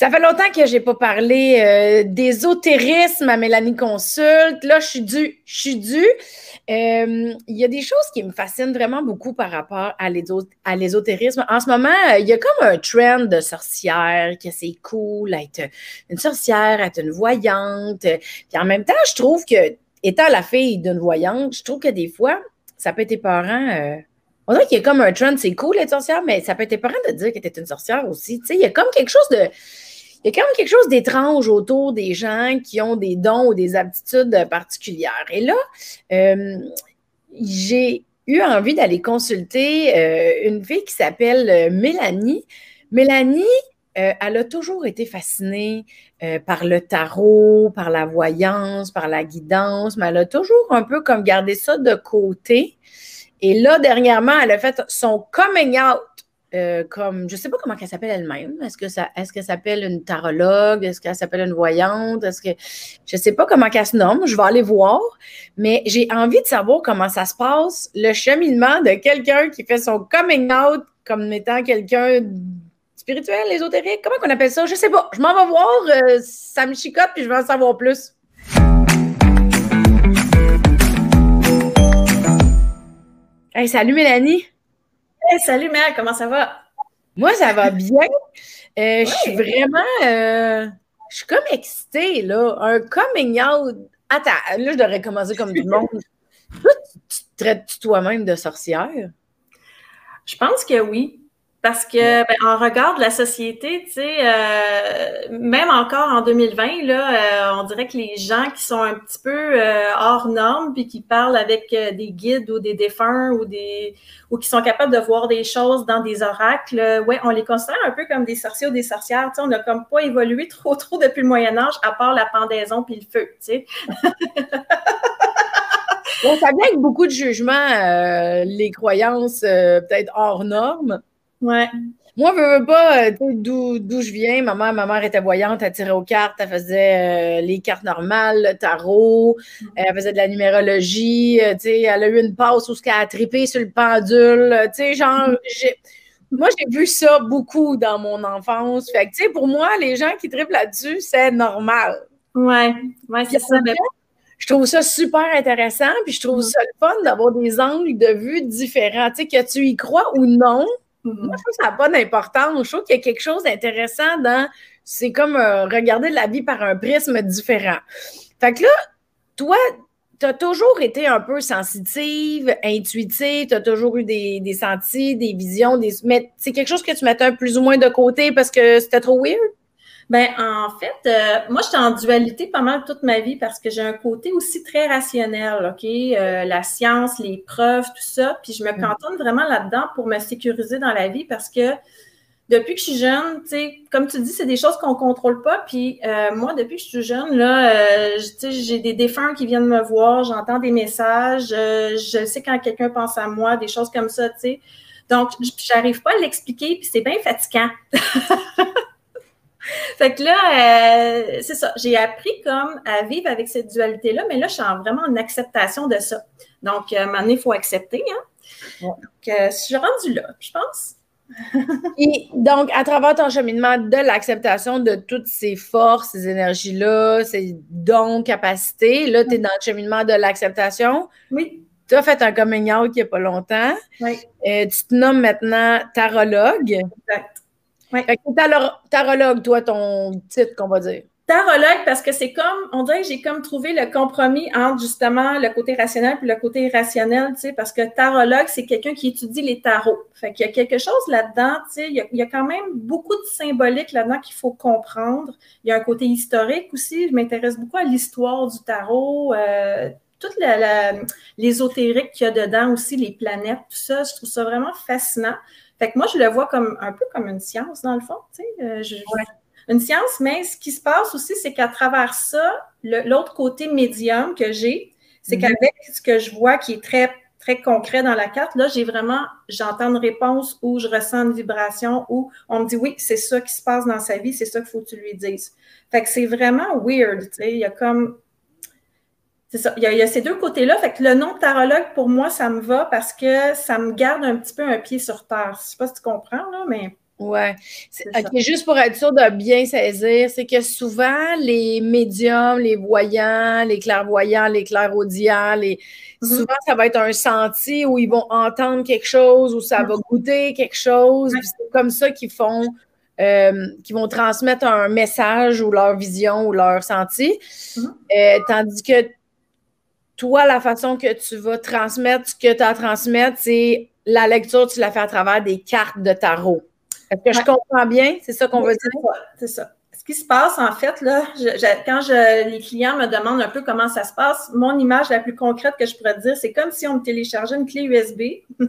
Ça fait longtemps que j'ai pas parlé euh, d'ésotérisme à Mélanie Consulte. Là, je suis due. Je suis due. Euh, il y a des choses qui me fascinent vraiment beaucoup par rapport à l'ésotérisme. En ce moment, il y a comme un trend de sorcière, que c'est cool être une sorcière, être une voyante. Puis en même temps, je trouve que, étant la fille d'une voyante, je trouve que des fois, ça peut être épeurant. Euh, on dirait qu'il y a comme un trend, c'est cool être sorcière, mais ça peut être épeurant de dire que tu une sorcière aussi. Tu sais, il y a comme quelque chose de il y a quand même quelque chose d'étrange autour des gens qui ont des dons ou des aptitudes particulières. Et là, euh, j'ai eu envie d'aller consulter euh, une fille qui s'appelle euh, Mélanie. Mélanie, elle a toujours été fascinée par le tarot, par la voyance, par la guidance, mais elle a toujours un peu comme gardé ça de côté. Et là, dernièrement, elle a fait son coming out euh, comme, je ne sais pas comment elle s'appelle elle-même. Est-ce que ça, est-ce qu'elle s'appelle une tarologue? Est-ce qu'elle s'appelle une voyante? Est-ce que, je ne sais pas comment elle se nomme. Je vais aller voir. Mais j'ai envie de savoir comment ça se passe, le cheminement de quelqu'un qui fait son coming out comme étant quelqu'un spirituel, ésotérique. Comment on appelle ça? Je ne sais pas. Je m'en vais voir. Euh, ça me chicote puis je vais en savoir plus. Hey, salut Mélanie salut Mère, comment ça va? Moi, ça va bien. Euh, je suis vraiment. Euh, je suis comme excitée, là. Un coming out. Attends, là, je devrais commencer comme du monde. Toi, tu te traites toi-même de sorcière? Je pense que oui. Parce que ben, en regard de la société, tu sais, euh, même encore en 2020, là, euh, on dirait que les gens qui sont un petit peu euh, hors normes, puis qui parlent avec des guides ou des défunts ou des ou qui sont capables de voir des choses dans des oracles, ouais, on les considère un peu comme des sorciers ou des sorcières. Tu sais, on n'a comme pas évolué trop trop depuis le Moyen Âge, à part la pendaison puis le feu, tu sais. Bon, ça vient avec beaucoup de jugements, les croyances peut-être hors normes. Ouais. Moi, je veux pas, euh, d'où je viens. Maman, ma mère était voyante, elle tirait aux cartes, elle faisait euh, les cartes normales, le tarot, mm-hmm. elle faisait de la numérologie, euh, sais, elle a eu une passe où elle a trippé sur le pendule. Tu sais, genre, mm-hmm. moi, j'ai vu ça beaucoup dans mon enfance. Fait que, tu sais, pour moi, les gens qui trippent là-dessus, c'est normal. Ouais, ouais, c'est ça. Je trouve ça super intéressant, puis je trouve mm-hmm. ça le fun d'avoir des angles de vue différents. Tu sais, que tu y crois ou non, moi, je trouve que ça n'a pas d'importance. Je trouve qu'il y a quelque chose d'intéressant dans. C'est comme euh, regarder la vie par un prisme différent. Fait que là, toi, tu as toujours été un peu sensitive, intuitive, tu as toujours eu des, des sentis, des visions, des... mais c'est quelque chose que tu mettais un plus ou moins de côté parce que c'était trop weird? Ben en fait, euh, moi j'étais en dualité pas mal toute ma vie parce que j'ai un côté aussi très rationnel, ok, euh, la science, les preuves, tout ça, puis je me mm. cantonne vraiment là-dedans pour me sécuriser dans la vie parce que depuis que je suis jeune, tu sais, comme tu dis, c'est des choses qu'on contrôle pas. Puis euh, moi, depuis que je suis jeune, là, j'ai des défunts qui viennent me voir, j'entends des messages, je sais quand quelqu'un pense à moi, des choses comme ça, tu sais. Donc, j'arrive pas à l'expliquer, puis c'est bien fatigant. fait que là, euh, c'est ça. J'ai appris comme à vivre avec cette dualité-là, mais là, je suis vraiment en acceptation de ça. Donc, à un moment donné, il faut accepter. Hein? Donc, euh, je suis rendue là, je pense. Et donc, à travers ton cheminement de l'acceptation de toutes ces forces, ces énergies-là, ces dons, capacités, là, tu es dans le cheminement de l'acceptation. Oui. Tu as fait un coming out il n'y a pas longtemps. Oui. Euh, tu te nommes maintenant tarologue. Exact. Ouais. tarologue, toi, ton titre qu'on va dire. Tarologue, parce que c'est comme, on dirait que j'ai comme trouvé le compromis entre justement le côté rationnel et le côté irrationnel, tu sais, parce que tarologue, c'est quelqu'un qui étudie les tarots. Fait qu'il y a quelque chose là-dedans, tu sais, il y, a, quand même beaucoup de symbolique là-dedans qu'il faut comprendre. Il y a un côté historique aussi. Je m'intéresse beaucoup à l'histoire du tarot, euh, toute l'ésotérique qu'il y a dedans aussi, les planètes, tout ça. Je trouve ça vraiment fascinant. Fait que moi, je le vois comme un peu comme une science, dans le fond. Tu sais, euh, Une science, mais ce qui se passe aussi, c'est qu'à travers ça, l'autre côté médium que j'ai, c'est mhm. qu'avec ce que je vois qui est très, très concret dans la carte, là, j'ai vraiment, j'entends une réponse ou je ressens une vibration ou on me dit oui, c'est ça qui se passe dans sa vie, c'est ça qu'il faut que tu lui dises. Fait que c'est vraiment weird, tu sais. Il y a comme c'est ça. Il y, a, ces deux côtés-là. Fait que le nom de tarologue, pour moi, ça me va parce que ça me garde un petit peu un pied sur terre. Je sais pas si tu comprends, là, mais. Ouais. juste pour être sûr de bien saisir, c'est que souvent, les médiums, les voyants, les clairvoyants, les clairaudients, les... Mm-hmm. souvent, ça va être un senti où ils vont entendre quelque chose, où ça va mm-hmm. goûter quelque chose. C'est comme ça qu'ils font, euh, qu'ils vont transmettre un message ou leur vision ou leur senti. Mm-hmm. Euh, tandis que toi, la façon que tu vas transmettre ce que tu as à transmettre, c'est la lecture, tu la fais à travers des cartes de tarot. Est-ce que je comprends bien? C'est ça qu'on veut dire? C'est ça. Ce qui se passe, en fait, là, quand je, les clients me demandent un peu comment ça se passe, mon image la plus concrète que je pourrais dire, c'est comme si on me téléchargeait une clé USB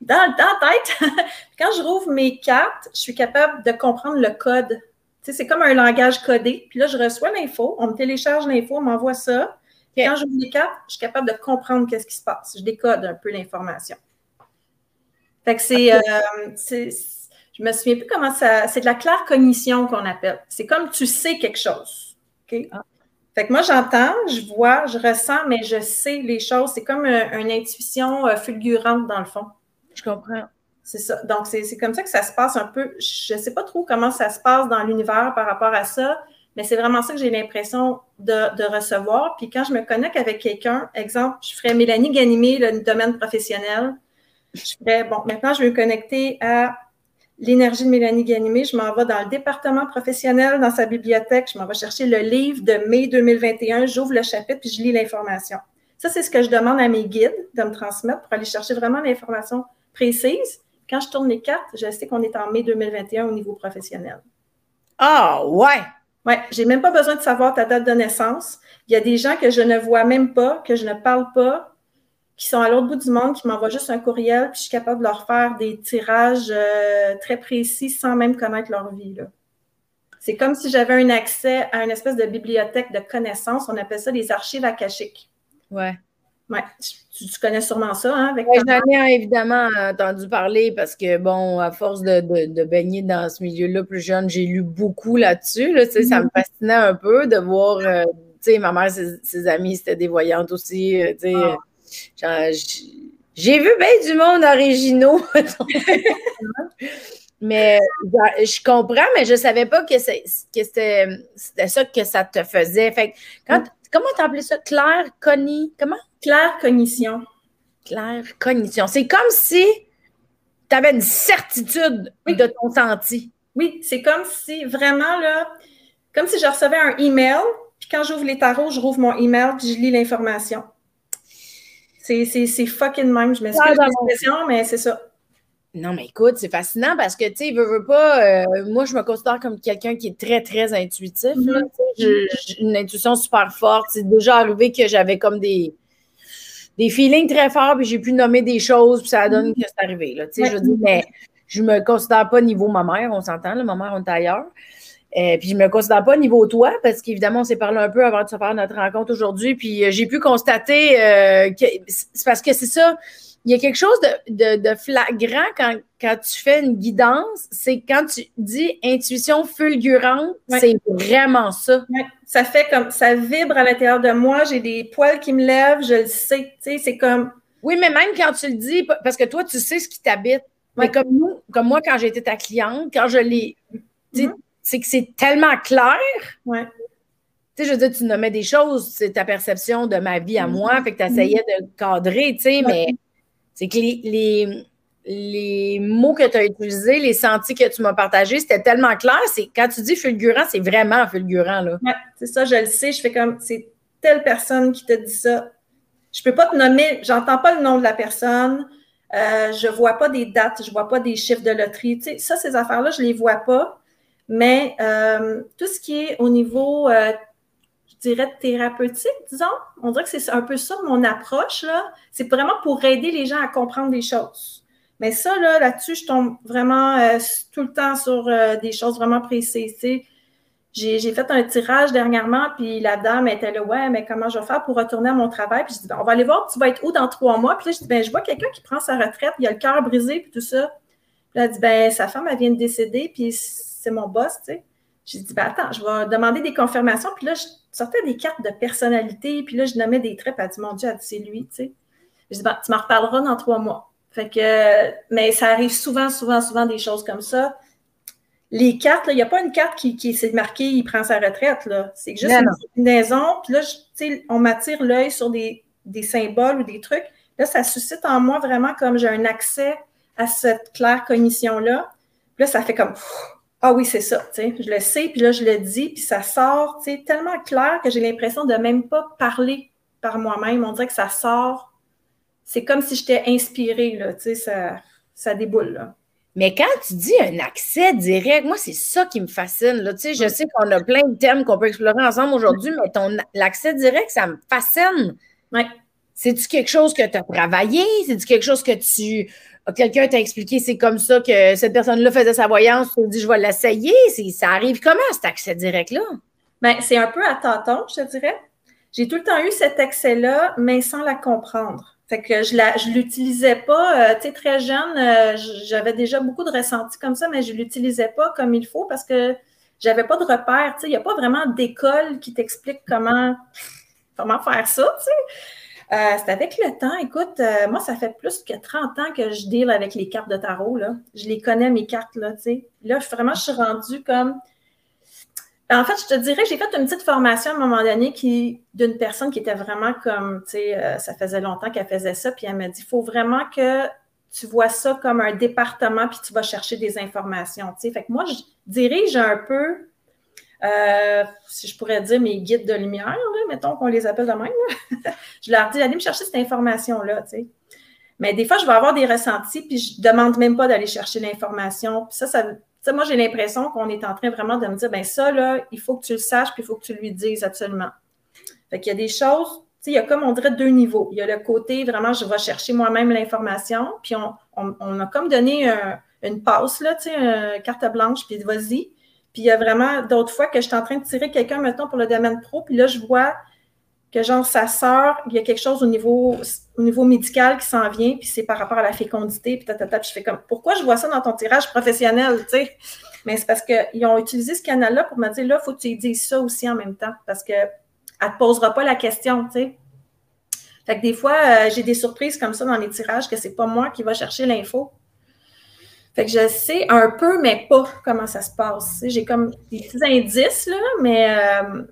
dans, la tête. quand je rouvre mes cartes, je suis capable de comprendre le code. c'est comme un langage codé. Puis là, je reçois l'info, on me télécharge l'info, on m'envoie ça. Quand je rouvre les cartes, je suis capable de comprendre qu'est-ce qui se passe. Je décode un peu l'information. Fait que c'est, euh, je me souviens plus comment ça. C'est de la claire cognition qu'on appelle. C'est comme tu sais quelque chose. Ah. Fait que moi, j'entends, je vois, je ressens, mais je sais les choses. C'est comme une intuition euh, fulgurante dans le fond. Je comprends. C'est ça. Donc, c'est comme ça que ça se passe un peu. Je ne sais pas trop comment ça se passe dans l'univers par rapport à ça, mais c'est vraiment ça que j'ai l'impression de, recevoir. Puis quand je me connecte avec quelqu'un, exemple, je ferais Mélanie Ganimé, le domaine professionnel. Je ferais, bon, maintenant, je vais me connecter à l'énergie de Mélanie Ganimé. Je m'en vais dans le département professionnel, dans sa bibliothèque. Je m'en vais chercher le livre de mai 2021. J'ouvre le chapitre puis je lis l'information. Ça, c'est ce que je demande à mes guides de me transmettre pour aller chercher vraiment l'information précise. Quand je tourne les cartes, je sais qu'on est en mai 2021 au niveau professionnel. Ah, ouais! Ouais, j'ai même pas besoin de savoir ta date de naissance. Il y a des gens que je ne vois même pas, que je ne parle pas, qui sont à l'autre bout du monde, qui m'envoient juste un courriel, puis je suis capable de leur faire des tirages euh, très précis sans même connaître leur vie. C'est comme si j'avais un accès à une espèce de bibliothèque de connaissances. On appelle ça des archives akashiques. Ouais. Ouais. Tu, connais sûrement ça, hein? Avec J'en ai évidemment entendu parler parce que, bon, à force de, baigner dans ce milieu-là plus jeune, j'ai lu beaucoup là-dessus. Là, Ça me mm-hmm. fascinait un peu de voir, euh, tu sais, ma mère, ses, amis, c'était des voyantes aussi. Euh, tu sais, ah. J'ai vu bien du monde originaux. mais je comprends, mais je ne savais pas que c'était ça que ça te faisait. Fait quand, comment tu appelé ça? Claire cogni... Comment? Claire cognition. Claire cognition. C'est comme si tu avais une certitude de ton senti. Oui, c'est comme si vraiment là, comme si je recevais un email, puis quand j'ouvre les tarots, je rouvre mon email, puis je lis l'information. C'est fucking même. Je m'excuse de l'expression, mais c'est ça. Non, mais écoute, c'est fascinant parce que, tu sais, veux, veux pas, euh, moi, je me considère comme quelqu'un qui est très, très intuitif. J'ai une intuition super forte. C'est déjà arrivé que j'avais comme des, des feelings très forts, puis j'ai pu nommer des choses, puis ça donne mm-hmm. que c'est arrivé. Là, Je dis, mais je me considère pas niveau ma mère, on s'entend, ma mère, on est ailleurs. Euh, puis je me considère pas niveau toi, parce qu'évidemment, on s'est parlé un peu avant de se faire notre rencontre aujourd'hui. Puis euh, j'ai pu constater euh, que c'est parce que c'est ça. Il y a quelque chose de, flagrant quand, quand, tu fais une guidance, c'est quand tu dis intuition fulgurante, c'est vraiment ça. Ça fait comme ça vibre à l'intérieur de moi, j'ai des poils qui me lèvent, je le sais, tu sais, c'est comme. Oui, mais même quand tu le dis, parce que toi, tu sais ce qui t'habite. Mais comme nous, comme moi, quand été ta cliente, quand je l'ai. Mm-hmm c'est que c'est tellement clair. Ouais. Tu sais, je veux dire, tu nommais des choses, c'est ta perception de ma vie à mm-hmm. moi, fait que tu essayais de cadrer, tu sais, mais c'est que les, les, mots que tu as utilisés, les sentis que tu m'as partagés, c'était tellement clair. C'est quand tu dis fulgurant, c'est vraiment fulgurant, là. C'est ça, je le sais. Je fais comme, c'est telle personne qui te dit ça. Je peux pas te nommer, j'entends pas le nom de la personne. Euh, je vois pas des dates, je vois pas des chiffres de loterie. Tu sais, ça, ces affaires-là, je les vois pas. Mais euh, tout ce qui est au niveau, euh, dirais, thérapeutique, disons, on dirait que c'est un peu ça mon approche, là. C'est vraiment pour aider les gens à comprendre des choses. Mais ça, là, là-dessus, je tombe vraiment euh, tout le temps sur des choses vraiment précises. J'ai, fait un tirage dernièrement, puis la dame était là, ouais, mais comment je vais faire pour retourner à mon travail? Puis je dis, ben, on va aller voir, tu vas être où dans trois mois? Puis là, je dis, ben, je vois quelqu'un qui prend sa retraite, il a le cœur brisé, puis tout ça. Puis elle dit, ben, sa femme, elle vient de décéder, puis c'est mon boss, tu sais. J'ai dit, ben attends, je vais demander des confirmations. Puis là, je sortais des cartes de personnalité. Puis là, je nommais des traits. Puis elle dit, mon Dieu, c'est lui, tu sais. Je dis, ben, tu m'en reparleras dans trois mois. Fait que, mais ça arrive souvent, souvent, souvent des choses comme ça. les cartes, il n'y a pas une carte qui, qui s'est marquée, il prend sa retraite. C'est juste une combinaison. Puis là, on m'attire l'œil sur des, des, symboles ou des trucs. Là, ça suscite en moi vraiment comme j'ai un accès à cette claire cognition-là. Puis là, ça fait comme Ah oui, c'est ça. Je le sais, puis là, je le dis, puis ça sort tellement clair que j'ai l'impression de même pas parler par moi-même. On dirait que ça sort. C'est comme si j'étais inspirée, là, ça, ça déboule. Là. Mais quand tu dis un accès direct, moi, c'est ça qui me fascine. Là. Tu sais, je sais qu'on a plein de thèmes qu'on peut explorer ensemble aujourd'hui, mais ton l'accès direct, ça me fascine. Ouais. C'est-tu quelque chose que tu as travaillé? C'est-tu quelque chose que tu. Quelqu'un t'a expliqué, c'est comme ça que cette personne-là faisait sa voyance, tu te dis, je vais l'essayer. Ça arrive comment, cet accès direct-là? Bien, c'est un peu à tâtons, je te dirais. J'ai tout le temps eu cet accès-là, mais sans la comprendre. Fait que je la, je l'utilisais pas. Euh, tu sais, très jeune, euh, j'avais déjà beaucoup de ressentis comme ça, mais je l'utilisais pas comme il faut parce que j'avais pas de repères. Tu sais, il n'y a pas vraiment d'école qui t'explique comment, comment faire ça, tu sais. Euh, c'est avec le temps. Écoute, moi, ça fait plus que 30 ans que je deal avec les cartes de tarot. Là. Je les connais, mes cartes. Là, tu sais. là vraiment, je suis rendue comme en fait, je te dirais, j'ai fait une petite formation à un moment donné qui d'une personne qui était vraiment comme, tu sais, euh, ça faisait longtemps qu'elle faisait ça, puis elle m'a dit, il faut vraiment que tu vois ça comme un département, puis tu vas chercher des informations, tu sais. Fait que moi, je dirige un peu, euh, si je pourrais dire, mes guides de lumière, là, mettons qu'on les appelle de même. je leur dis, allez me chercher cette information-là, tu sais. Mais des fois, je vais avoir des ressentis, puis je demande même pas d'aller chercher l'information. Puis ça, ça, moi, j'ai l'impression qu'on est en train vraiment de me dire, ben ça, là, il faut que tu le saches, puis il faut que tu lui dises absolument. Fait qu'il y a des choses, tu sais, il y a comme on dirait deux niveaux. Il y a le côté, vraiment, je vais chercher moi-même l'information, puis on, a comme donné une passe, là, une carte blanche, puis vas-y. Puis il y a vraiment d'autres fois que je suis en train de tirer quelqu'un, maintenant pour le domaine pro, puis là, je vois que genre sa sœur, il y a quelque chose au niveau, au niveau médical qui s'en vient, puis c'est par rapport à la fécondité, puis tatata, puis je fais comme, pourquoi je vois ça dans ton tirage professionnel, tu sais? Mais c'est parce qu'ils ont utilisé ce canal-là pour me dire, là, il faut que tu dises ça aussi en même temps, parce qu'elle ne te posera pas la question, tu sais. Fait que des fois, euh, j'ai des surprises comme ça dans les tirages que c'est pas moi qui va chercher l'info. Fait que je sais un peu, mais pas comment ça se passe. J'ai comme des petits indices, là, mais... Euh,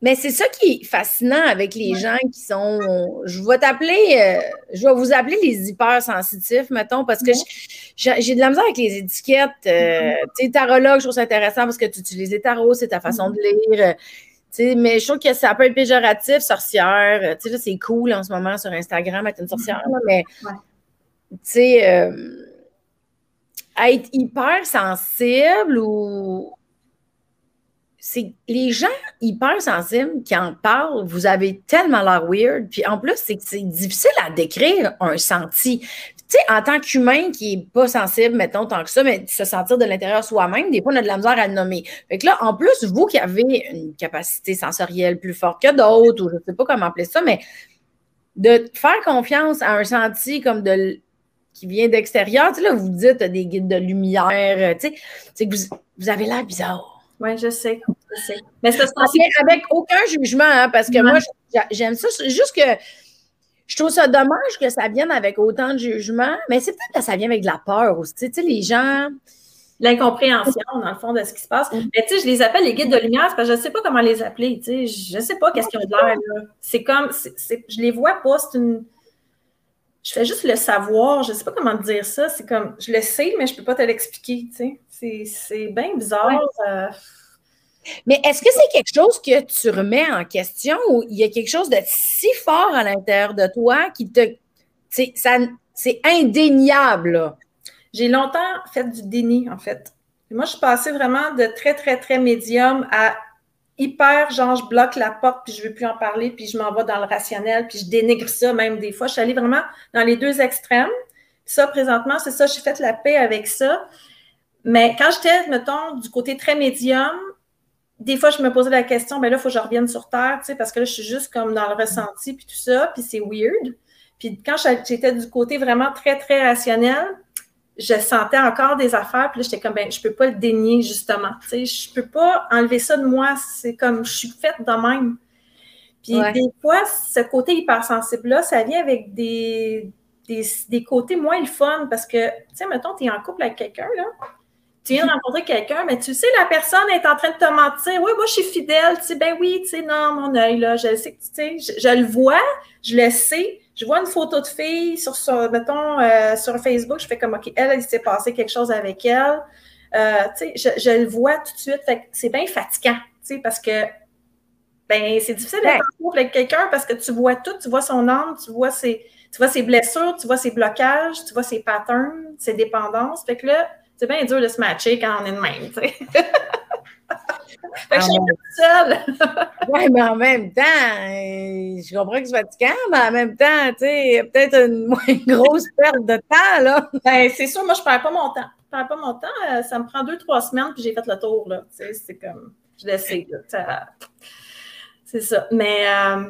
mais c'est ça qui est fascinant avec les gens qui sont. Je vais t'appeler, euh, je vais vous appeler les hypersensitifs, mettons, parce que j'ai de la misère avec les étiquettes. Euh, tu sais, tarologue, je trouve ça intéressant parce que tu utilises les tarots, c'est ta façon de lire. Euh, sais, mais je trouve que ça peut être péjoratif, sorcière. Tu sais, là, c'est cool en ce moment sur Instagram être une sorcière, mais tu sais, être hyper sensible ou c'est les gens hyper sensibles qui en parlent, vous avez tellement l'air weird. Puis en plus, c'est difficile à décrire un senti. Tu sais, en tant qu'humain qui n'est pas sensible, mettons, tant que ça, mais se sentir de l'intérieur soi-même, des fois, on a de la misère à le nommer. Fait que là, en plus, vous qui avez une capacité sensorielle plus forte que d'autres, ou je ne sais pas comment appeler ça, mais de faire confiance à un senti comme de qui vient d'extérieur, tu sais, là, vous dites des guides de lumière, tu sais, c'est que vous, vous avez l'air bizarre. Oui, je sais. Je sais. Mais ça se passe avec aucun jugement, hein, parce que moi, j'aime ça. C'est juste que je trouve ça dommage que ça vienne avec autant de jugement, mais c'est peut-être que ça vient avec de la peur aussi. Tu sais, les gens. L'incompréhension, dans le fond, de ce qui se passe. Mais tu sais, je les appelle les guides de lumière parce que je ne sais pas comment les appeler. Tu sais, je ne sais pas qu'est-ce qu'ils ont de l'air. C'est comme. c'est je les vois pas. C'est une je fais juste le savoir, je ne sais pas comment dire ça. C'est comme, je le sais, mais je ne peux pas te l'expliquer. Tu sais. C'est bien bizarre. Euh. Mais est-ce que c'est quelque chose que tu remets en question ou il y a quelque chose de si fort à l'intérieur de toi qui te. C'est indéniable. J'ai longtemps fait du déni, en fait. moi, je suis passée vraiment de très, très, très médium à hyper, genre, je bloque la porte, puis je ne veux plus en parler, puis je m'en vais dans le rationnel, puis je dénigre ça même des fois. Je suis allée vraiment dans les deux extrêmes. Ça, présentement, c'est ça, j'ai fait la paix avec ça. Mais quand j'étais, mettons, du côté très médium, des fois, je me posais la question, ben là, il faut que je revienne sur Terre, tu sais, parce que là, je suis juste comme dans le ressenti, puis tout ça, puis c'est weird. Puis quand j'étais du côté vraiment très, très rationnel, je sentais encore des affaires, puis là, j'étais comme, ben, je peux pas le dénier, justement. Tu sais, je peux pas enlever ça de moi. C'est comme, je suis faite de même. Puis des fois, ce côté hypersensible-là, ça vient avec des, des, côtés moins le fun parce que, tu sais, mettons, tu es en couple avec quelqu'un, là, tu viens de rencontrer quelqu'un, mais tu sais, la personne est en train de te mentir. Oui, moi, je suis fidèle. Tu sais, ben oui, tu sais, non, mon œil, là, je sais, tu sais, je, le vois, je le sais. Je vois une photo de fille sur, sur mettons, euh, sur Facebook, je fais comme, OK, elle, il s'est passé quelque chose avec elle. Euh, tu sais, je, le vois tout de suite. Fait c'est bien fatigant, tu sais, parce que, ben, c'est difficile d'être en couple avec quelqu'un parce que tu vois tout, tu vois son âme, tu vois ses, tu vois ses blessures, tu vois ses blocages, tu vois ses patterns, ses dépendances. Fait que là, c'est bien dur de se matcher quand on est de même, tu sais. fait que je suis seule. oui, mais en même temps, euh, je comprends que c'est fatigant, mais en même temps, tu sais, peut-être une moins grosse perte de temps, là. Ben, c'est sûr, moi, je ne perds pas mon temps. Je ne perds pas mon temps. Euh, ça me prend deux, trois semaines, puis j'ai fait le tour, là. Tu sais, c'est comme, je l'essaie, là. C'est ça. Mais euh,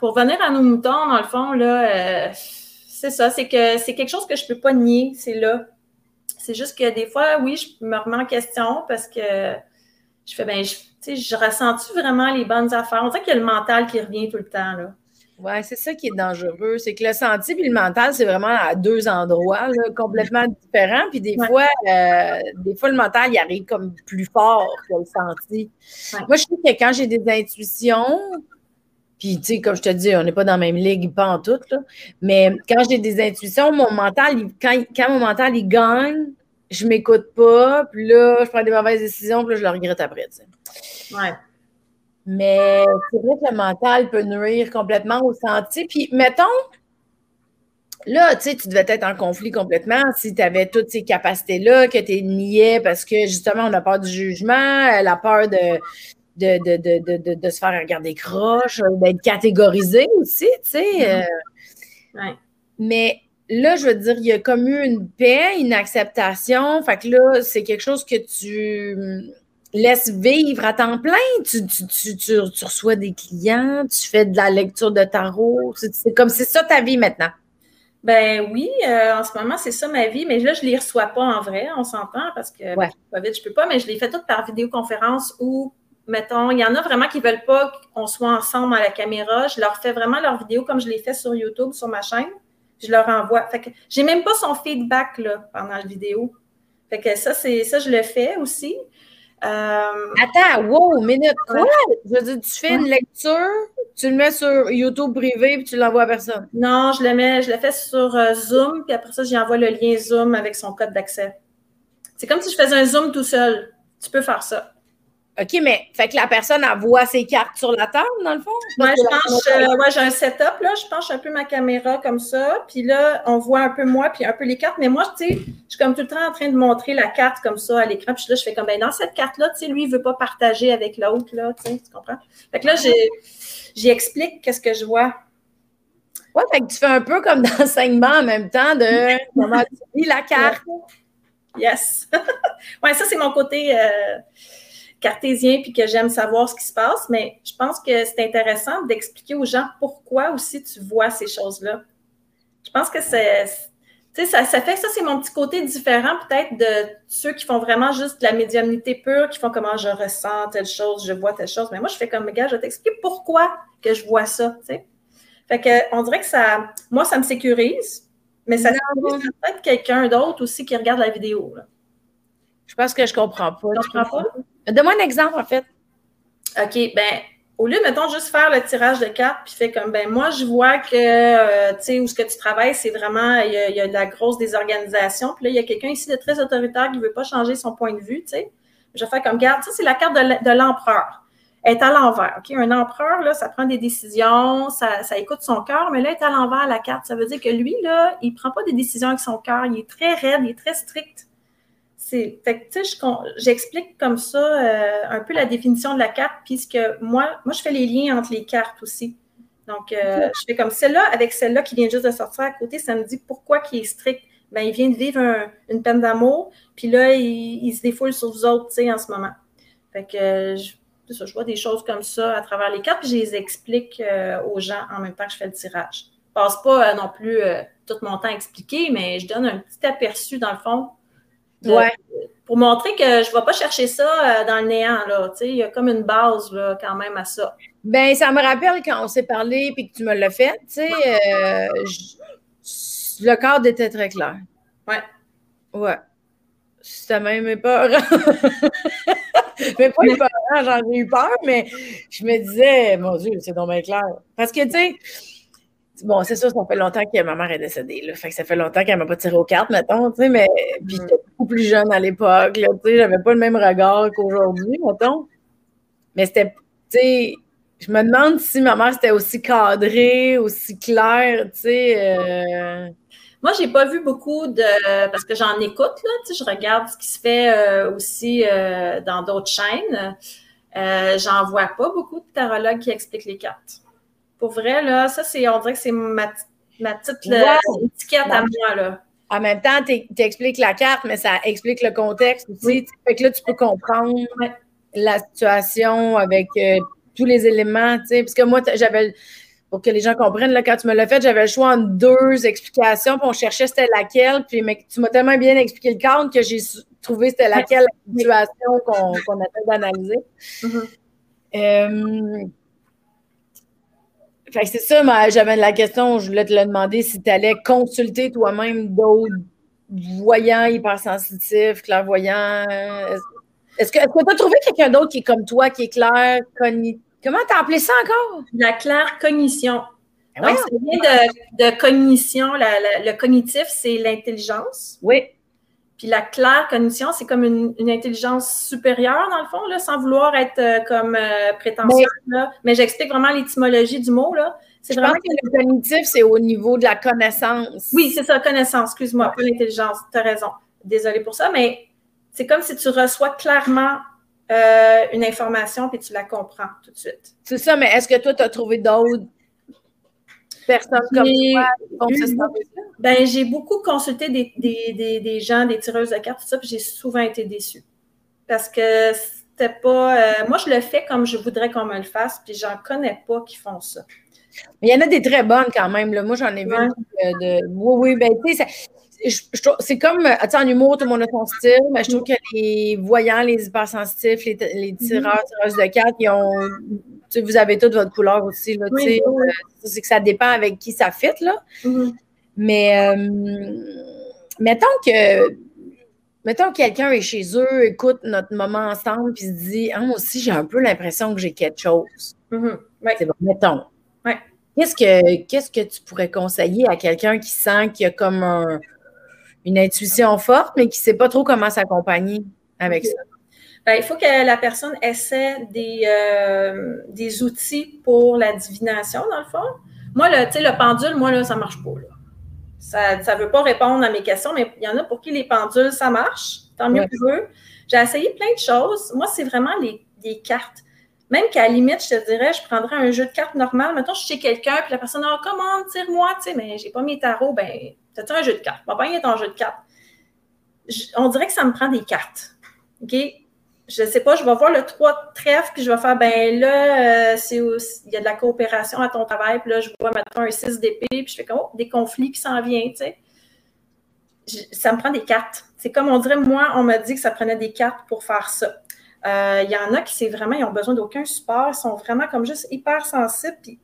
pour venir à nos moutons, dans le fond, là, c'est ça. C'est que c'est quelque chose que je ne peux pas nier. C'est là. C'est juste que des fois, oui, je me remets en question parce que je fais, ben, je, je ressens-tu vraiment les bonnes affaires? On dirait qu'il y a le mental qui revient tout le temps, là. Oui, c'est ça qui est dangereux. C'est que le senti et le mental, c'est vraiment à deux endroits complètement différents. Puis des fois, euh, des fois, le mental, il arrive comme plus fort que le senti. Moi, je sais que quand j'ai des intuitions, puis, tu sais, comme je te dis, on n'est pas dans la même ligue, pas en tout, là. Mais quand j'ai des intuitions, mon mental, quand, quand, mon mental, il gagne, je m'écoute pas, puis là, je prends des mauvaises décisions, puis là, je le regrette après, tu sais. Ouais. Mais c'est vrai que le mental peut nuire complètement au senti. Puis, mettons, là, tu sais, tu devais être en conflit complètement si tu avais toutes ces capacités-là, que tu niais parce que justement, on a peur du jugement, la peur de, de, de, se faire regarder croche, euh, d'être catégorisé aussi, tu sais. Euh. Mais là, je veux dire, il y a comme eu une paix, une acceptation. Fait que là, c'est quelque chose que tu laisses vivre à temps plein. Tu, tu, tu, reçois des clients, tu fais de la lecture de tarot. C'est comme c'est ça ta vie maintenant. Ben oui, euh, en ce moment, c'est ça ma vie, mais là, je ne les reçois pas en vrai, on s'entend, parce que ouais. COVID, je ne peux pas, mais je les fais toutes par vidéoconférence ou mettons, il y en a vraiment qui ne veulent pas qu'on soit ensemble à la caméra. Je leur fais vraiment leur vidéo comme je l'ai fait sur YouTube, sur ma chaîne. Je leur envoie. Fait que j'ai même pas son feedback là, pendant la vidéo. Fait que ça, c'est ça, je le fais aussi. Euh, Attends, wow, minute. Quoi? Je veux dire, tu fais une lecture, tu le mets sur YouTube privé puis tu l'envoies à personne. Non, je le mets, je le fais sur euh, Zoom, puis après ça, j'envoie le lien Zoom avec son code d'accès. C'est comme si je faisais un Zoom tout seul. Tu peux faire ça. OK, mais fait que la personne, elle voit ses cartes sur la table, dans le fond? Oui, je penche, euh, ouais, j'ai un setup, là, je penche un peu ma caméra comme ça, puis là, on voit un peu moi, puis un peu les cartes, mais moi, tu sais, je suis comme tout le temps en train de montrer la carte comme ça à l'écran, puis là, je fais comme, ben dans cette carte-là, tu sais, lui, il veut pas partager avec l'autre, là, tu sais, tu comprends? Fait que là, j'explique qu'est-ce que je vois. Oui, fait que tu fais un peu comme d'enseignement en même temps de comment tu lis la carte. Yes. ouais, ça, c'est mon côté... Euh, cartésien puis que j'aime savoir ce qui se passe, mais je pense que c'est intéressant d'expliquer aux gens pourquoi aussi tu vois ces choses-là. Je pense que c'est. Ça, ça fait que ça, c'est mon petit côté différent peut-être de ceux qui font vraiment juste de la médiumnité pure, qui font comment ah, je ressens telle chose, je vois telle chose. Mais moi, je fais comme, gars, je vais t'expliquer pourquoi que je vois ça, tu sais. Fait que, on dirait que ça, moi, ça me sécurise, mais ça sécurise peut-être quelqu'un d'autre aussi qui regarde la vidéo. Là. Je pense que je comprends pas. Je comprends pas? Donne-moi un exemple, en fait. OK, ben au lieu, mettons, juste faire le tirage de cartes, puis fait comme, ben moi, je vois que, euh, tu sais, où ce que tu travailles, c'est vraiment, il y, a, de la grosse désorganisation. Puis là, il y a quelqu'un ici de très autoritaire qui ne veut pas changer son point de vue, tu sais. Je fais comme, garde, ça, c'est la carte de l'empereur. Elle est à l'envers, OK? Un empereur, là, ça prend des décisions, ça, écoute son cœur, mais là, elle est à l'envers, la carte. Ça veut dire que lui, là, il prend pas des décisions avec son cœur. Il est très raide, il est très strict c'est, fait tu sais, j'explique comme ça euh, un peu la définition de la carte, puisque moi, moi, je fais les liens entre les cartes aussi. Donc, euh, je fais comme celle-là, avec celle-là qui vient juste de sortir à côté, ça me dit pourquoi qui est strict. Ben, il vient de vivre une peine d'amour, puis là, il, se défoule sur vous autres, tu sais, en ce moment. Fait que, je, je vois des choses comme ça à travers les cartes, puis je les explique euh, aux gens en même temps que je fais le tirage. Je passe pas non plus tout mon temps à expliquer, mais je donne un petit aperçu, dans le fond, pour montrer que je ne vais pas chercher ça euh, dans le néant. Là, il y a comme une base là, quand même à ça. Ben, ça me rappelle quand on s'est parlé et que tu me l'as fait, tu sais, euh, le cadre était très clair. Ouais. Ouais. C'était même peur. mais pas peur, j'en ai eu peur, mais je me disais, mon Dieu, c'est donc bien clair. Parce que, tu sais, bon, c'est sûr, ça fait longtemps que ma mère est décédée, là. Fait que ça fait longtemps qu'elle m'a pas tiré aux cartes, mettons, tu sais, mais puis mm. j'étais beaucoup plus jeune à l'époque, tu sais, j'avais pas le même regard qu'aujourd'hui, mettons. Mais c'était, tu sais, je me demande si ma mère c'était aussi cadrée, aussi claire, tu sais. Euh... Moi, j'ai pas vu beaucoup de parce que j'en écoute là, tu sais, je regarde ce qui se fait euh, aussi euh, dans d'autres chaînes. Euh, j'en vois pas beaucoup de tarologues qui expliquent les cartes. Pour vrai là, ça c'est on dirait que c'est ma, ma petite étiquette à moi là. En même temps, tu expliques la carte, mais ça explique le contexte aussi. Fait que là, tu peux comprendre la situation avec tous les éléments, tu sais, parce que moi, j'avais, pour que les gens comprennent, là, quand tu me l'as fait, j'avais le choix entre deux explications, puis on cherchait c'était laquelle, puis mais tu m'as tellement bien expliqué le cadre que j'ai trouvé c'était laquelle la situation qu'on qu a fait d'analyser. Euh, fait c'est ça, j'avais la question, je voulais te le demander si tu allais consulter toi-même d'autres voyants hypersensitifs, clairvoyants. Est-ce que tu as trouvé quelqu'un d'autre qui est comme toi, qui est clair, cognitif? Comment t'as appelé ça encore? La claire cognition. Ben Donc, ça vient de, cognition. le cognitif, c'est l'intelligence. Oui. Puis la claire cognition, c'est comme une, intelligence supérieure, dans le fond, là, sans vouloir être euh, comme euh, prétentieuse. Mais j'explique vraiment l'étymologie du mot. Là. C'est vraiment pense que le cognitif, c'est au niveau de la connaissance. Oui, c'est ça, connaissance. Excuse-moi, pas l'intelligence. Tu as raison. Désolée pour ça, mais c'est comme si tu reçois clairement euh, une information puis tu la comprends tout de suite. C'est ça, mais est-ce que toi, tu as trouvé d'autres personnes comme toi Ben, j'ai beaucoup consulté des, des, des, gens, des tireuses de cartes, tout ça, puis j'ai souvent été déçue. Parce que c'était pas. Euh, moi, je le fais comme je voudrais qu'on me le fasse, puis j'en connais pas qui font ça. Mais il y en a des très bonnes quand même. Là. Moi, j'en ai vu de, Oui, oui, ben, tu sais, c'est comme, tu sais, en humour, tout le monde a son style, mais je trouve que les voyants, les hypersensitifs, les, les mhm. tireurs, tireuses de cartes, ils ont, vous avez toute votre couleur aussi, là. Euh, c'est que ça dépend avec qui ça fit, là. Mhm. Mais, euh, mettons que, mettons que quelqu'un est chez eux, écoute notre moment ensemble, puis se dit, ah, moi aussi, j'ai un peu l'impression que j'ai quelque chose. Mhm. C'est bon, mettons. Qu'est-ce que, qu'est-ce que tu pourrais conseiller à quelqu'un qui sent qu'il y a comme un, une intuition forte, mais qui ne sait pas trop comment s'accompagner avec ça? Ben, il faut que la personne essaie des, euh, des outils pour la divination, dans le fond. Moi, le, le pendule, moi, là, ça ne marche pas. Ça ne veut pas répondre à mes questions, mais il y en a pour qui les pendules, ça marche. Tant mieux pour eux. J'ai essayé plein de choses. Moi, c'est vraiment les, les cartes. Même qu'à la limite, je te dirais, je prendrais un jeu de cartes normal. Mettons, je suis chez quelqu'un, puis la personne, oh, comment, tire-moi, tu sais, mais j'ai pas mes tarots, ben, t'as-tu un jeu de cartes? Va pas ton jeu de cartes. on dirait que ça me prend des cartes. OK? Je sais pas, je vais voir le 3 de trèfle, puis je vais faire, ben là, euh, c'est il y a de la coopération à ton travail, puis là, je vois, mettons, un 6 d'épée, puis je fais comme, oh, des conflits qui s'en viennent, tu sais. ça me prend des cartes. C'est comme on dirait, moi, on m'a dit que ça prenait des cartes pour faire ça. Euh, il y en a qui, c'est vraiment, ils ont besoin d'aucun support, ils sont vraiment comme juste hyper sensibles, puis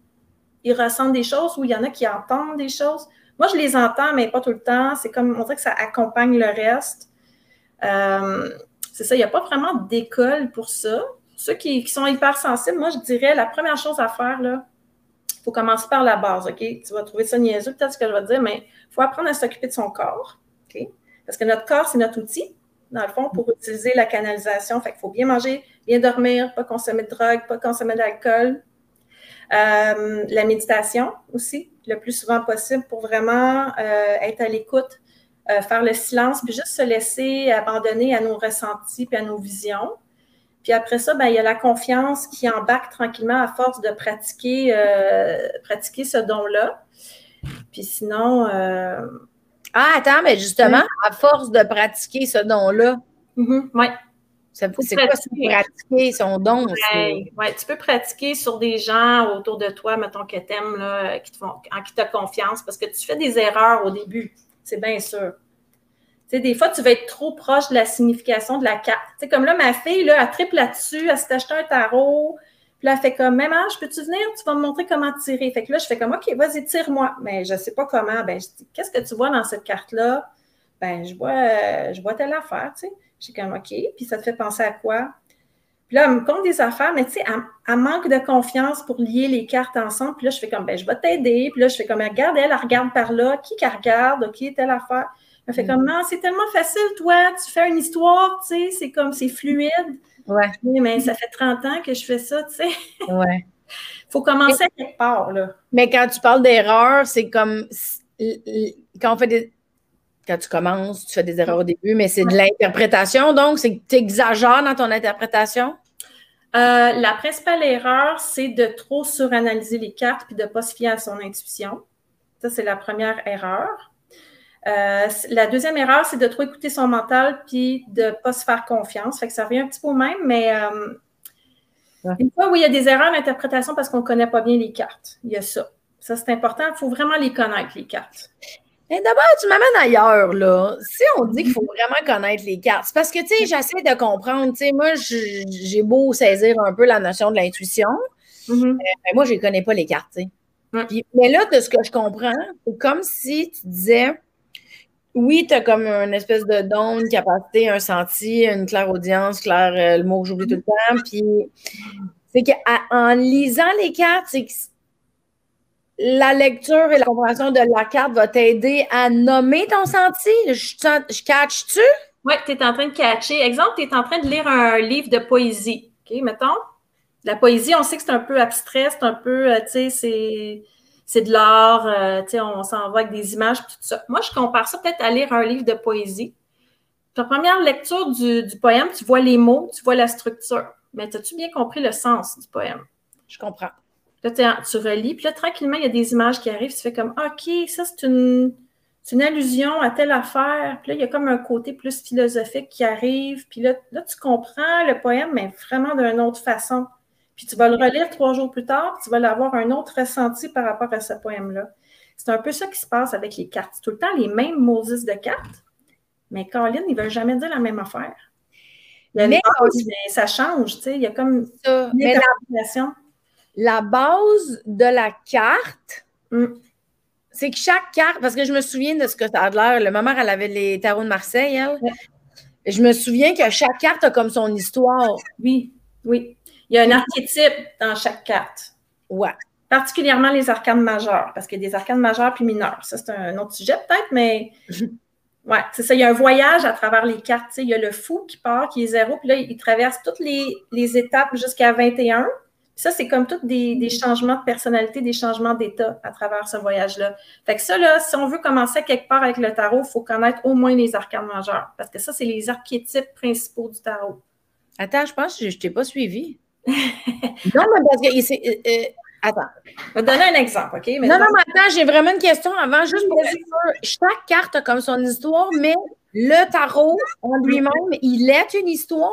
ils ressentent des choses, ou il y en a qui entendent des choses. Moi, je les entends, mais pas tout le temps. C'est comme, on dirait que ça accompagne le reste. Euh, c'est ça, il n'y a pas vraiment d'école pour ça. Ceux qui, sont hyper sensibles, moi, je dirais, la première chose à faire, là, il faut commencer par la base, OK? Tu vas trouver ça niaiseux, peut-être ce que je vais dire, mais il faut apprendre à s'occuper de son corps, OK? Parce que notre corps, c'est notre outil dans le fond, pour utiliser la canalisation. Fait qu'il faut bien manger, bien dormir, pas consommer de drogue, pas consommer d'alcool. Euh, la méditation aussi, le plus souvent possible pour vraiment euh, être à l'écoute, euh, faire le silence, puis juste se laisser abandonner à nos ressentis puis à nos visions. Puis après ça, ben, il y a la confiance qui embarque tranquillement à force de pratiquer, pratiquer ce don-là. Puis sinon, ah, attends, mais justement, à force de pratiquer ce don-là. Mm-hmm. Oui. C'est quoi pratiquer son don? Oui, ouais, tu peux pratiquer sur des gens autour de toi, mettons que tu aimes, qui te font, en qui tu as confiance, parce que tu fais des erreurs au début, c'est bien sûr. Des fois, tu vas être trop proche de la signification de la carte. Comme là, ma fille, là, elle triple là-dessus, elle s'est acheté un tarot, puis là, elle fait comme, maman, je peux-tu venir? Tu vas me montrer comment tirer. Fait que là, je fais comme, OK, vas-y, tire-moi. Mais je ne sais pas comment. Ben, je dis, qu'est-ce que tu vois dans cette carte-là? ben, je vois, je vois telle affaire, tu sais. J'ai comme, OK, puis ça te fait penser à quoi? Puis là, elle me compte des affaires, mais tu sais, elle, manque de confiance pour lier les cartes ensemble. Puis là, je fais comme, ben, je vais t'aider. Puis là, je fais comme, regarde, elle, elle regarde par là. Qui qu'elle regarde? OK, telle affaire. Elle fait mm. comme, non, c'est tellement facile, toi. Tu fais une histoire, tu sais, c'est comme, c'est fluide. Ouais. mais ça fait 30 ans que je fais ça, tu sais. Ouais. faut commencer à quelque part, là. Mais quand tu parles d'erreur, c'est comme, quand on fait des, quand tu commences, tu fais des erreurs au début, mais c'est de l'interprétation, donc c'est que tu exagères dans ton interprétation? Euh, la principale erreur, c'est de trop suranalyser les cartes puis de ne pas se fier à son intuition. Ça, c'est la première erreur. Euh, la deuxième erreur, c'est de trop écouter son mental puis de ne pas se faire confiance. Fait que ça revient un petit peu au même, mais euh, une fois où il y a des erreurs d'interprétation parce qu'on ne connaît pas bien les cartes. Il y a ça. Ça, c'est important. Il faut vraiment les connaître, les cartes. D'abord, tu m'amènes ailleurs, là. Si on dit qu'il faut vraiment connaître les cartes, c'est parce que, tu sais, j'essaie de comprendre. Tu sais, moi, j'ai beau saisir un peu la notion de l'intuition, mm-hmm. euh, mais moi, je ne connais pas les cartes, tu sais. mais là, de ce que je comprends, c'est comme si tu disais, oui, tu as comme une espèce de don, une capacité, un senti, une claire audience, claire, euh, le mot que j'oublie tout le temps, puis c'est qu'en lisant les cartes, c'est que la lecture et la compréhension de la carte va t'aider à nommer ton senti. Je, je catch-tu? Oui, tu es en train de catcher. Exemple, tu es en train de lire un livre de poésie. OK, mettons. La poésie, on sait que c'est un peu abstrait, c'est un peu, euh, tu sais, c'est de l'art, euh, tu sais, on s'en va avec des images, tout ça. Moi, je compare ça peut-être à lire un livre de poésie. Ta première lecture du, du poème, tu vois les mots, tu vois la structure. Mais as-tu bien compris le sens du poème? Je comprends. Là, tu relis, puis là, tranquillement, il y a des images qui arrivent. Tu fais comme, OK, ça, c'est une, une allusion à telle affaire. Puis là, il y a comme un côté plus philosophique qui arrive. Puis là, là tu comprends le poème, mais vraiment d'une autre façon. Puis tu vas le relire trois jours plus tard, puis tu vas avoir un autre ressenti par rapport à ce poème-là. C'est un peu ça qui se passe avec les cartes. Tout le temps les mêmes Moses de cartes, mais Colin, il ne veut jamais dire la même affaire. mais, ça change, tu sais. Il y a comme ça, une la base de la carte, mm. c'est que chaque carte, parce que je me souviens de ce que ça a l'air, le ma mère, elle avait les tarots de Marseille, elle. Je me souviens que chaque carte a comme son histoire. Oui, oui. Il y a un archétype dans chaque carte. Ouais. Particulièrement les arcanes majeures, parce qu'il y a des arcanes majeures puis mineures. Ça, c'est un autre sujet peut-être, mais ouais, c'est ça. Il y a un voyage à travers les cartes. Il y a le fou qui part, qui est zéro, puis là, il traverse toutes les, les étapes jusqu'à 21. Ça, c'est comme tous des, changements de personnalité, des changements d'état à travers ce voyage-là. Fait que ça, là, si on veut commencer quelque part avec le tarot, il faut connaître au moins les arcanes majeurs. Parce que ça, c'est les archétypes principaux du tarot. Attends, je pense que je ne t'ai pas suivi. non, mais parce que. Euh, euh, attends. Je vais te donner un exemple, OK? non, non, mais attends, j'ai vraiment une question avant, juste pour dire chaque carte a comme son histoire, mais le tarot en lui-même, il est une histoire?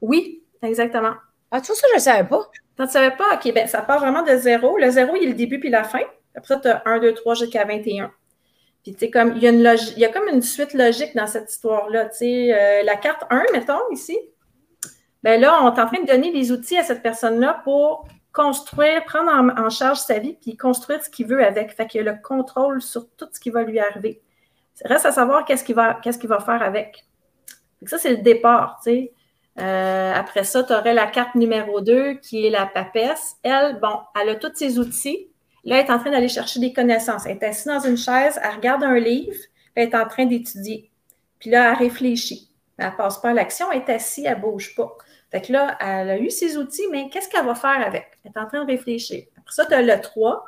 Oui, exactement. Ah, tu vois ça, je ne savais pas. Tu ne savais pas? OK, bien, ça part vraiment de zéro. Le zéro, il a le début puis la fin. Après tu as 1, 2, 3 jusqu'à 21. Puis, tu sais, comme, il y, a une il y a comme une suite logique dans cette histoire-là. Tu sais, euh, la carte 1, mettons, ici, bien là, on est en train de donner des outils à cette personne-là pour construire, prendre en, charge sa vie, puis construire ce qu'il veut avec. Fait qu'il a le contrôle sur tout ce qui va lui arriver. Reste à savoir qu'est-ce qu'il va, qu'est-ce qu'il va faire avec. ça, c'est le départ, tu sais. Euh, après ça, tu aurais la carte numéro 2 qui est la papesse. Elle, bon, elle a tous ses outils. Là, elle est en train d'aller chercher des connaissances. Elle est assise dans une chaise, elle regarde un livre, elle est en train d'étudier. Puis là, elle réfléchit. Elle ne passe pas à l'action, elle est assise, elle ne bouge pas. Fait que là, elle a eu ses outils, mais qu'est-ce qu'elle va faire avec? Elle est en train de réfléchir. Après ça, tu as le 3.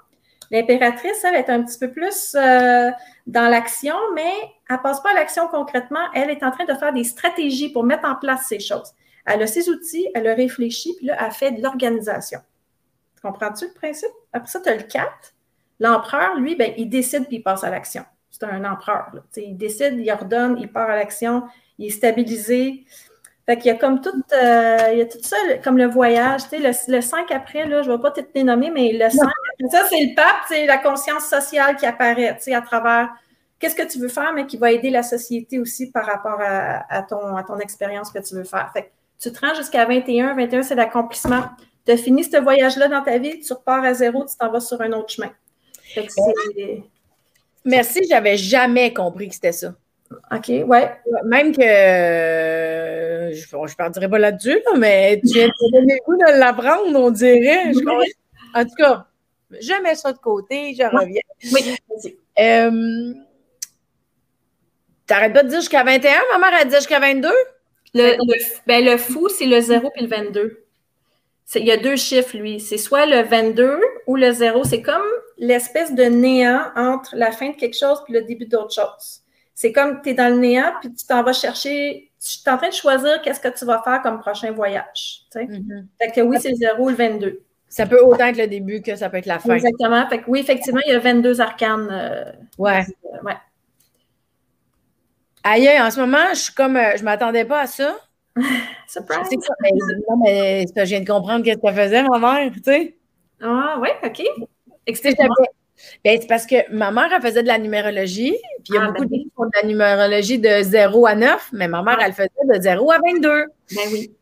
L'impératrice, elle est un petit peu plus euh, dans l'action, mais elle ne passe pas à l'action concrètement. Elle est en train de faire des stratégies pour mettre en place ces choses. Elle a ses outils, elle a réfléchi, puis là, elle fait de l'organisation. Comprends-tu le principe? Après ça, tu as le 4. L'empereur, lui, ben, il décide puis il passe à l'action. C'est un empereur. Il décide, il ordonne, il part à l'action, il est stabilisé. Fait qu'il y a comme tout, euh, il y a tout ça, comme le voyage. Le, le 5 après, là, je ne vais pas te nommer, mais le 5, ça, c'est le pape, c'est la conscience sociale qui apparaît à travers qu'est-ce que tu veux faire, mais qui va aider la société aussi par rapport à, ton, à ton expérience que tu veux faire. Fait tu te rends jusqu'à 21. 21, c'est l'accomplissement. Tu as fini ce voyage-là dans ta vie, tu repars à zéro, tu t'en vas sur un autre chemin. Merci, j'avais jamais compris que c'était ça. OK, ouais. Même que je ne partirai pas là-dessus, mais tu as donné le goût de l'apprendre, on dirait. en tout cas, je mets ça de côté, je reviens. Oui, vas-y. Euh, T'arrêtes pas de dire jusqu'à 21, ma mère a dit jusqu'à 22? Le, ben, le fou, c'est le 0 puis le 22. Il y a deux chiffres, lui. C'est soit le 22 ou le 0. C'est comme l'espèce de néant entre la fin de quelque chose et le début d'autre chose. C'est comme tu es dans le néant, puis tu t'en vas chercher, tu es en train de choisir qu'est-ce que tu vas faire comme prochain voyage. Mm-hmm. Fait que oui, c'est le 0 ou le 22. Ça peut autant être le début que ça peut être la fin. Exactement. Fait que oui, effectivement, il y a 22 arcanes. Euh, ouais. Euh, ouais. Aïe, en ce moment, je suis comme, euh, je m'attendais pas à ça. Surprise! mais, non, mais je viens de comprendre ce que ça faisait, ma mère, tu sais. Ah, ouais, OK. Ben, c'est parce que ma mère, elle faisait de la numérologie, puis il y a ah, beaucoup ben de gens qui font de la numérologie de 0 à 9, mais ma mère, elle faisait de 0 à 22. Ben oui.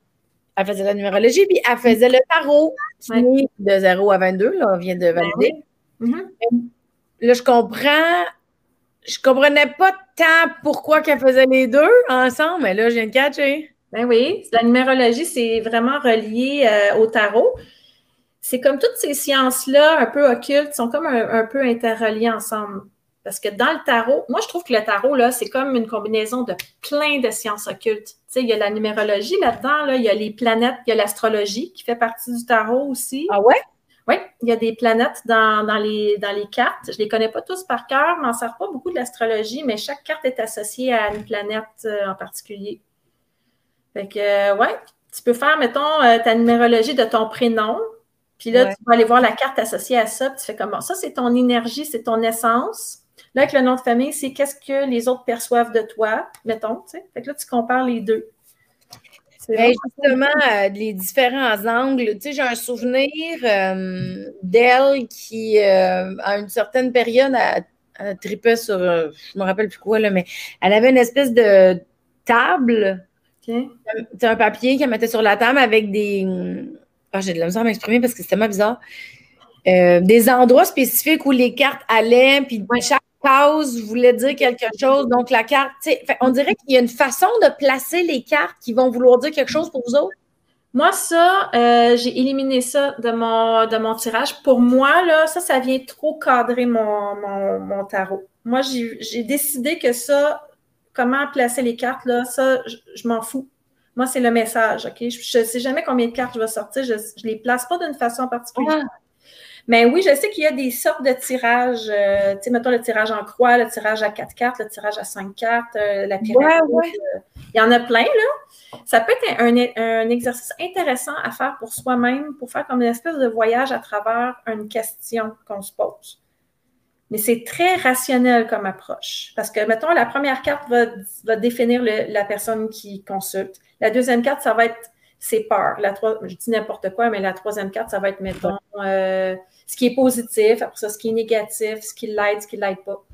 Elle faisait de la numérologie, puis elle faisait le tarot, de 0 à 22, là, on vient de ben valider. Mm-hmm. Là, je comprends, je comprenais pas tant pourquoi qu'elle faisait les deux ensemble, mais là, je viens de catcher. Ben oui, la numérologie, c'est vraiment relié euh, au tarot c'est comme toutes ces sciences-là, un peu occultes, sont comme un, peu interreliées ensemble. Parce que dans le tarot, moi, je trouve que le tarot, là, c'est comme une combinaison de plein de sciences occultes. Tu sais, il y a la numérologie là-dedans, là, il y a les planètes, il y a l'astrologie qui fait partie du tarot aussi. Ah ouais? Oui, il y a des planètes dans, les, dans les cartes. Je ne les connais pas tous par cœur, je m'en sers pas beaucoup de l'astrologie, mais chaque carte est associée à une planète euh, en particulier. Fait que, euh, ouais, tu peux faire, mettons, euh, ta numérologie de ton prénom, puis là, tu vas aller voir la carte associée à ça, puis tu fais comment? Ça, c'est ton énergie, c'est ton essence. Là, avec le nom de famille, c'est qu'est-ce que les autres perçoivent de toi, mettons, tu sais. Fait que là, tu compares les deux. Ben, justement, euh, les différents angles. Tu sais, j'ai un souvenir euh, d'elle qui, euh, à une certaine période, a, tripé sur, je me rappelle plus quoi, là, mais elle avait une espèce de table. Okay. C'est un papier qu'elle mettait sur la table avec des, ah, j'ai de la misère à m'exprimer parce que c'était tellement bizarre. Des endroits spécifiques où les cartes allaient, puis chaque case voulait dire quelque chose. Donc, la carte, on dirait qu'il y a une façon de placer les cartes qui vont vouloir dire quelque chose pour vous autres. Moi, ça, euh, j'ai éliminé ça de mon, de mon tirage. Pour moi, là, ça, ça vient trop cadrer mon, mon, tarot. Moi, j'ai décidé que ça, comment placer les cartes, là, ça, je m'en fous. Moi, c'est le message, OK? Je ne sais jamais combien de cartes je vais sortir. Je ne les place pas d'une façon particulière. Ah. Mais oui, je sais qu'il y a des sortes de tirages. Euh, tu sais, mettons le tirage en croix, le tirage à quatre cartes, le tirage à cinq cartes, euh, la pyramide. Euh, il y en a plein, là. Ça peut être un, un, exercice intéressant à faire pour soi-même, pour faire comme une espèce de voyage à travers une question qu'on se pose. Mais c'est très rationnel comme approche. Parce que, mettons, la première carte va, va définir la personne qui consulte. La deuxième carte, ça va être ses peurs. La je dis n'importe quoi, mais la troisième carte, ça va être, mettons, euh, ce qui est positif, après ça, ce qui est négatif, ce qui l'aide, ce qui ne l'aide pas.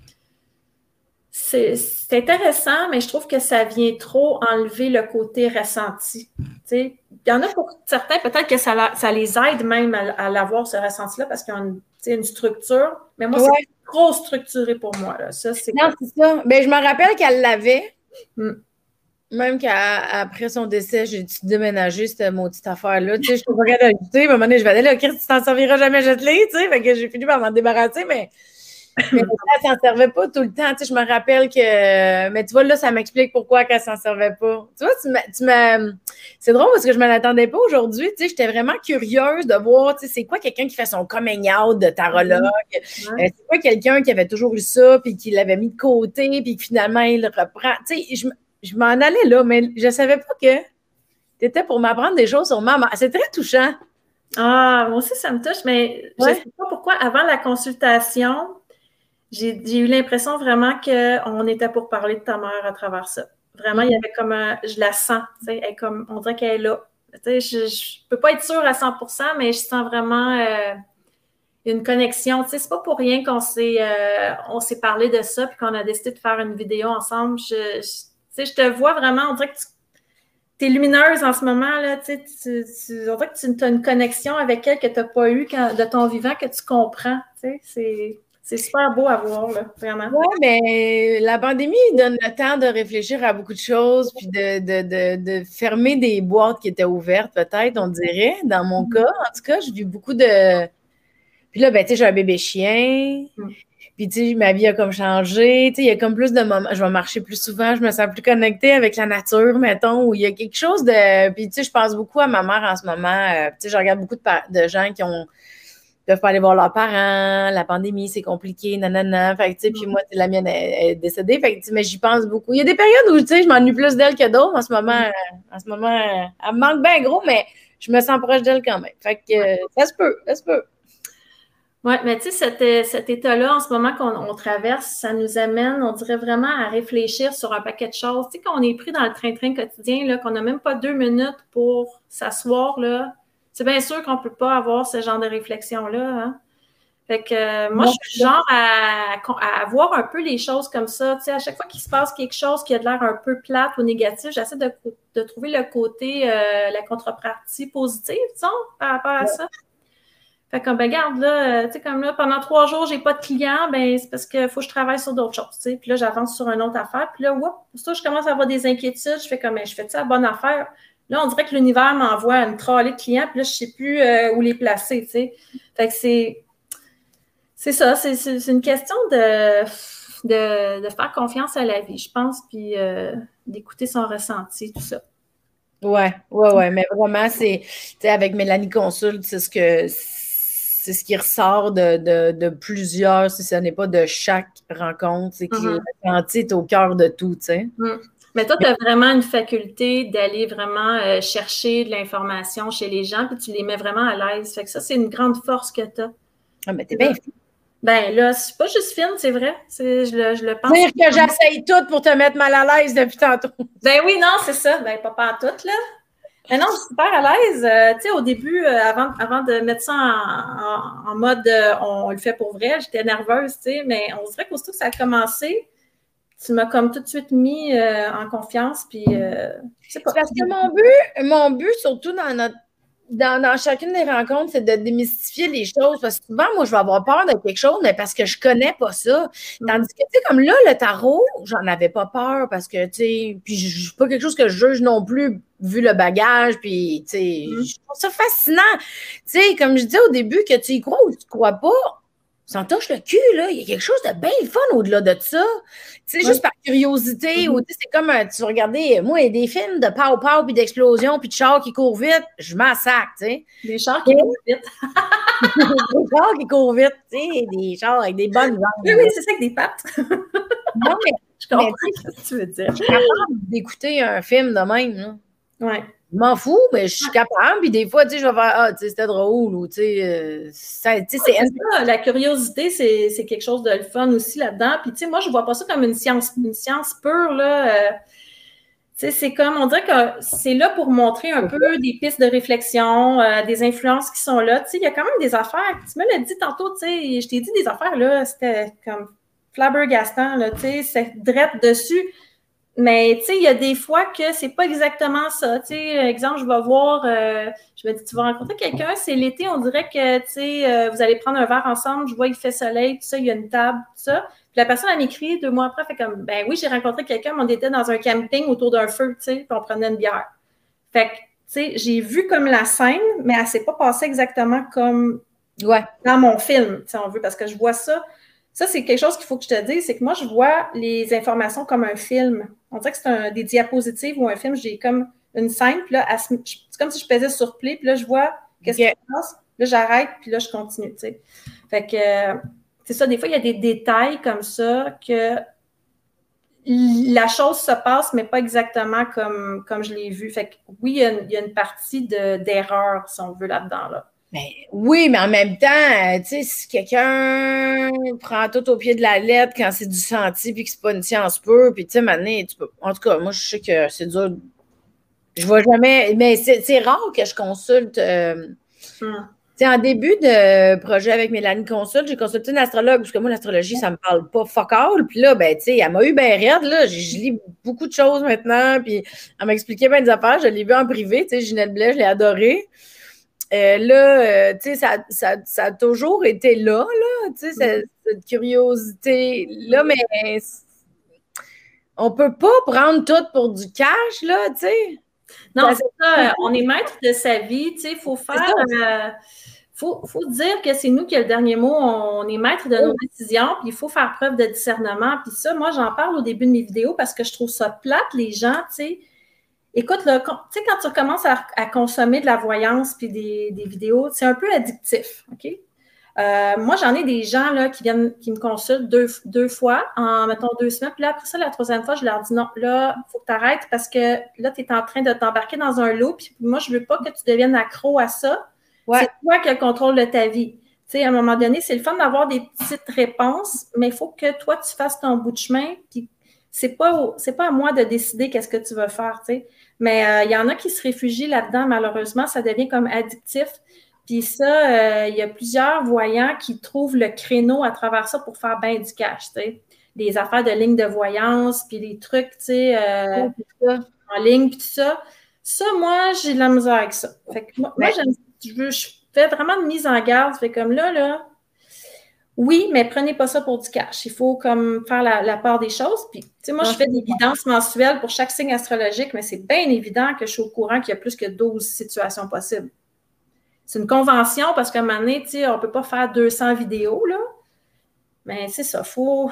C'est intéressant, mais je trouve que ça vient trop enlever le côté ressenti. Il y en a pour certains, peut-être que ça, ça, les aide même à, l'avoir, ce ressenti-là, parce qu'ils ont une, structure. Mais moi, c'est trop structuré pour moi. Là. Ça, non, c'est ça. Ben, je me rappelle qu'elle l'avait. Hmm. Même qu'après son décès, j'ai dû déménager cette maudite affaire-là. Tu sais, je peux pas d'ajouter. À un moment donné, je vais aller là, Chris, tu t'en serviras jamais, jette-les, tu sais. Fait que j'ai fini par m'en débarrasser, mais. Mais elle s'en servait pas tout le temps. Tu sais, je me rappelle que. Mais tu vois, là, ça m'explique pourquoi qu'elle s'en servait pas. Tu vois, tu m'as. C'est drôle parce que je ne l'attendais pas aujourd'hui. Tu sais, j'étais vraiment curieuse de voir, tu sais, c'est quoi quelqu'un qui fait son coming out de tarologue? Euh, c'est quoi quelqu'un qui avait toujours eu ça, puis qui l'avait mis de côté, puis finalement, il le reprend? Tu sais, je je m'en allais là, mais je ne savais pas que tu étais pour m'apprendre des choses sur maman. C'est très touchant. Ah, moi aussi, ça me touche, mais je ne sais pas pourquoi, avant la consultation, j'ai eu l'impression vraiment qu'on était pour parler de ta mère à travers ça. Vraiment, il y avait comme un, je la sens, comme, on dirait qu'elle est là. je ne peux pas être sûre à 100% mais je sens vraiment euh, une connexion. Tu sais, c'est pas pour rien qu'on s'est euh, s'est parlé de ça puis qu'on a décidé de faire une vidéo ensemble. je, je te vois vraiment, on dirait que tu es lumineuse en ce moment, là, tu, on dirait que tu as une connexion avec elle que tu n'as pas eue de ton vivant, que tu comprends, c'est C'est super beau à voir, là, vraiment. Oui, mais la pandémie donne le temps de réfléchir à beaucoup de choses, puis de, fermer des boîtes qui étaient ouvertes, peut-être, on dirait. Dans mon mm. cas, en tout cas, j'ai vu beaucoup de. Puis là, ben, tu sais, j'ai un bébé chien. Mm. Puis, tu sais, ma vie a comme changé. Tu sais, il y a comme plus de moments. Je vais marcher plus souvent. Je me sens plus connectée avec la nature, mettons, où il y a quelque chose de. Puis, tu sais, je pense beaucoup à ma mère en ce moment. Euh, tu sais, je regarde beaucoup de, de gens qui ont peuvent pas aller voir leurs parents, la pandémie, c'est compliqué, nanana. Fait tu sais, puis mm. moi, la mienne est, décédée. Fait que, mais j'y pense beaucoup. Il y a des périodes où, tu sais, je m'ennuie plus d'elle que d'autres. En ce moment, mm. euh, en ce moment, euh, elle me manque bien gros, mais je me sens proche d'elle quand même. Fait que ça se peut, ça se peut. Oui, mais tu sais, cet, état-là, en ce moment qu'on traverse, ça nous amène, on dirait vraiment à réfléchir sur un paquet de choses. Tu sais, quand on est pris dans le train-train quotidien, là, qu'on n'a même pas deux minutes pour s'asseoir, là, c'est bien sûr qu'on ne peut pas avoir ce genre de réflexion-là. Hein. Fait que euh, moi, je suis genre à, à, voir un peu les choses comme ça. Tu sais, à chaque fois qu'il se passe quelque chose qui a de l'air un peu plate ou négatif, j'essaie de, de, trouver le côté, euh, la contrepartie positive, disons, par rapport à ça. Fait que, ben, regarde, là, euh, tu sais, comme là, pendant trois jours, j'ai pas de clients, ben, c'est parce qu'il faut que je travaille sur d'autres choses, tu sais. Puis là, j'avance sur une autre affaire. Puis là, whoop, ça, je commence à avoir des inquiétudes. Je fais comme, ben, je fais ça bonne affaire? Là, on dirait que l'univers m'envoie une trolley de clients, puis là, je sais plus euh, où les placer, tu sais. Fait que c'est... C'est ça, c'est une question de, de, faire confiance à la vie, je pense, puis euh, d'écouter son ressenti, tout ça. Ouais, ouais, ouais, mais vraiment, c'est, avec Mélanie Consulte, c'est ce que c'est ce qui ressort de, plusieurs, si ce n'est pas de chaque rencontre, c'est que mm-hmm. est au cœur de tout, tu sais. Mm. Mais toi, tu as vraiment une faculté d'aller vraiment euh, chercher de l'information chez les gens, puis tu les mets vraiment à l'aise. Fait que ça, c'est une grande force que tu as. Ah, mais t'es bien fine. Ben là, c'est pas juste fine, c'est vrai. Je le, je le pense. Dire que j'essaye tout pour te mettre mal à l'aise depuis tantôt. Ben oui, non, c'est ça. Ben, pas pas tout, là. Non, je suis super à l'aise. Euh, tu sais, au début, euh, avant, avant de mettre ça en, mode on, le fait pour vrai, j'étais nerveuse, tu sais, mais on dirait qu'aussitôt que ça a commencé, tu m'as comme tout de suite mis euh, en confiance. Puis, euh, pas. Parce que mon but, mon but, surtout dans notre dans, chacune des rencontres, c'est de démystifier les choses. Parce que souvent, moi, je vais avoir peur de quelque chose, mais parce que je connais pas ça. Mm. Tandis que, tu sais, comme là, le tarot, j'en avais pas peur parce que, tu sais, puis je pas quelque chose que je juge non plus, vu le bagage, puis, tu sais, mm. je trouve ça fascinant. Tu sais, comme je disais au début, que tu y crois ou tu crois pas, s'en touche le cul, là. Il y a quelque chose de bien fun au-delà de ça. Tu sais, juste par curiosité, mm-hmm. ou c'est comme, euh, tu regardais, moi, il y a des films de pow-pow, puis d'explosion, puis de chars qui courent vite, je m'en sac, tu sais. Des chars qui courent vite. des chars qui courent vite, tu sais, des chars avec des bonnes jambes. Oui, oui, c'est ça, avec des pattes. non, mais je comprends ce que tu veux dire. Je suis capable d'écouter un film de même, là. Ouais. Je m'en fous, mais je suis capable. Puis des fois, tu sais, je vais faire Ah, tu sais, c'était drôle ou tu sais, euh, c'est. La curiosité, c'est quelque chose de le fun aussi là-dedans. Puis tu sais, moi, je vois pas ça comme une science, une science pure, là. Euh, tu sais, c'est comme, on dirait que c'est là pour montrer un peu des pistes de réflexion, euh, des influences qui sont là. Tu sais, il y a quand même des affaires. Tu me l'as dit tantôt, tu sais, je t'ai dit des affaires, là, c'était comme flabbergastant, là, tu sais, c'est drette dessus mais tu sais, il y a des fois que c'est pas exactement ça. Tu sais, exemple, je vais voir, euh, je me dis, tu vas rencontrer quelqu'un, c'est l'été, on dirait que tu sais, euh, vous allez prendre un verre ensemble, je vois il fait soleil, tout ça, il y a une table, tout ça. Puis la personne elle m'écrit deux mois après, fait comme, ben oui, j'ai rencontré quelqu'un, mais on était dans un camping autour d'un feu, tu sais, puis on prenait une bière. Fait que, tu sais, j'ai vu comme la scène, mais elle s'est pas passée exactement comme ouais. dans mon film, si on veut, parce que je vois ça ça, c'est quelque chose qu'il faut que je te dise, c'est que moi, je vois les informations comme un film. On dirait que c'est des diapositives ou un film, j'ai comme une scène, puis là, c'est comme si je pesais sur play, puis là, je vois qu'est-ce qui se passe, là, j'arrête, puis là, je continue, tu sais. Fait que, c'est ça, des fois, il y a des détails comme ça que la chose se passe, mais pas exactement comme, comme je l'ai vu. Fait que oui, il y a une, partie d'erreur, si on veut, là-dedans, là. Oui, mais en même temps, euh, tu sais, si quelqu'un prend tout au pied de la lettre quand c'est du senti puis que c'est pas une science pure, puis tu sais, maintenant, tu peux. En tout cas, moi, je sais que c'est dur. Je vois jamais. Mais c'est rare que je consulte. Euh, hum. Tu sais, en début de projet avec Mélanie Consulte, j'ai consulté une astrologue, parce que moi, l'astrologie, ça me parle pas fuck all. Puis là, ben, tu sais, elle m'a eu bien raide, là. Je, lis beaucoup de choses maintenant, puis elle m'a expliqué bien des affaires. Je l'ai vu en privé, tu sais, Ginette Blais, je l'ai adorée. Euh, là, tu sais, ça, ça, ça, a toujours été là, là, tu sais, cette, cette curiosité-là, mais on peut pas prendre tout pour du cash, là, tu sais. Non, c'est ça. On est maître de sa vie, tu sais, il faut faire. Euh, faut, faut dire que c'est nous qui avons le dernier mot. On est maître de nos décisions, puis il faut faire preuve de discernement. Puis ça, moi, j'en parle au début de mes vidéos parce que je trouve ça plate, les gens, tu sais. Écoute, tu sais, quand tu commences à, consommer de la voyance puis des, des vidéos, c'est un peu addictif, OK? Euh, moi, j'en ai des gens là, qui viennent, qui me consultent deux, deux fois en, mettons, deux semaines. Puis là, après ça, la troisième fois, je leur dis non, là, il faut que tu arrêtes parce que là, tu es en train de t'embarquer dans un lot. Puis moi, je veux pas que tu deviennes accro à ça. C'est toi qui as le contrôle de ta vie. Tu sais, à un moment donné, c'est le fun d'avoir des petites réponses, mais il faut que toi, tu fasses ton bout de chemin. Puis c'est pas, c'est pas à moi de décider qu'est-ce que tu veux faire, tu sais. Mais euh, il y en a qui se réfugient là-dedans, malheureusement, ça devient comme addictif. Puis ça, euh, il y a plusieurs voyants qui trouvent le créneau à travers ça pour faire bien du cash, tu sais. Des affaires de ligne de voyance, puis des trucs, tu sais, euh, en ligne, puis tout ça. Ça, moi, j'ai de la misère avec ça. Fait que moi, je fais vraiment de mise en garde. Fait comme là, là, oui, mais prenez pas ça pour du cash. Il faut comme faire la, part des choses. Puis, tu sais, moi, je fais des guidances mensuelles pour chaque signe astrologique, mais c'est bien évident que je suis au courant qu'il y a plus que 12 situations possibles c'est une convention parce qu'à un moment donné, on ne peut pas faire 200 vidéos, là. Mais c'est ça, il faut,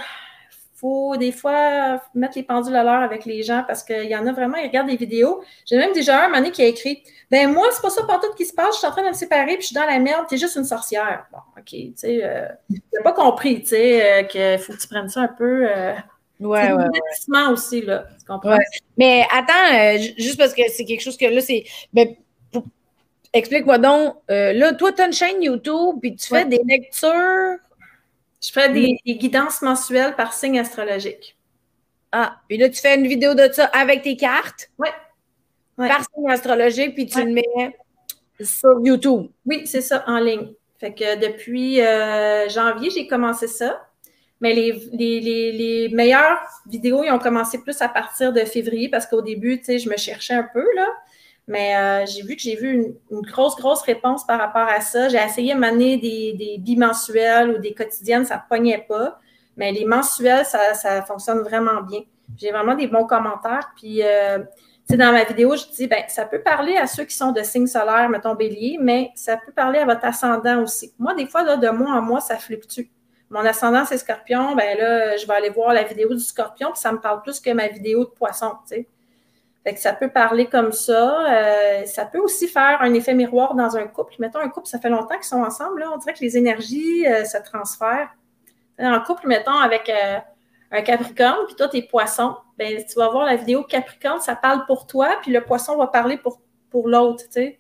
faut des fois mettre les pendules à l'heure avec les gens parce qu'il y en a vraiment, ils regardent des vidéos. J'ai même déjà un, un moment qui a écrit Ben moi, c'est pas ça pour tout qui se passe, je suis en train de me séparer, puis je suis dans la merde, t'es juste une sorcière. Bon, OK, tu sais, euh, j'ai pas compris, tu sais, euh, qu'il faut que tu prennes ça un peu. Euh, Ouais, ouais, ouais. aussi, là. Tu comprends? Mais attends, euh, juste parce que c'est quelque chose que là, c'est. Ben, Explique-moi donc. Euh, là, toi, tu as une chaîne YouTube, puis tu fais des lectures. Je fais des, guidances mensuelles par signe astrologique. Ah, puis là, tu fais une vidéo de ça avec tes cartes? Oui. Par signe astrologique, puis tu le mets sur YouTube. Oui, c'est ça, en ligne. Fait que depuis euh, janvier, j'ai commencé ça. Mais les, les, les, meilleures vidéos, ils ont commencé plus à partir de février parce qu'au début, tu sais, je me cherchais un peu, là. Mais euh, j'ai vu que j'ai vu une, grosse, grosse réponse par rapport à ça. J'ai essayé de mener des, des bimensuels ou des quotidiennes, ça ne pognait pas. Mais les mensuels, ça, ça fonctionne vraiment bien. J'ai vraiment des bons commentaires. Puis, euh, dans ma vidéo, je dis, ben, ça peut parler à ceux qui sont de signe solaire, mettons bélier, mais ça peut parler à votre ascendant aussi. Moi, des fois, là, de mois en mois, ça fluctue. Mon ascendant, c'est scorpion, ben là, je vais aller voir la vidéo du scorpion, puis ça me parle plus que ma vidéo de poisson, tu sais ça peut parler comme ça. Euh, ça peut aussi faire un effet miroir dans un couple. Mettons un couple, ça fait longtemps qu'ils sont ensemble. Là, on dirait que les énergies euh, se transfèrent. En couple, mettons, avec euh, un Capricorne, puis toi, t'es poisson, ben, tu vas voir la vidéo Capricorne, ça parle pour toi, puis le poisson va parler pour, pour l'autre. Fait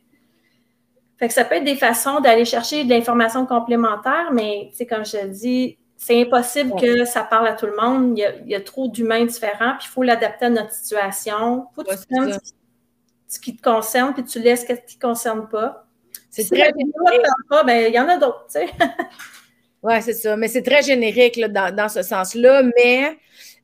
que ça peut être des façons d'aller chercher de l'information complémentaire, mais, comme je te dis, c'est impossible que ça parle à tout le monde. Il y a, trop d'humains différents, puis il faut l'adapter à notre situation. Il faut que tu prennes ce qui te concerne, puis tu laisses ce qui ne te concerne pas. C'est si très pas, ben, il y en a d'autres, tu sais. oui, c'est ça. Mais c'est très générique dans, ce sens-là. Mais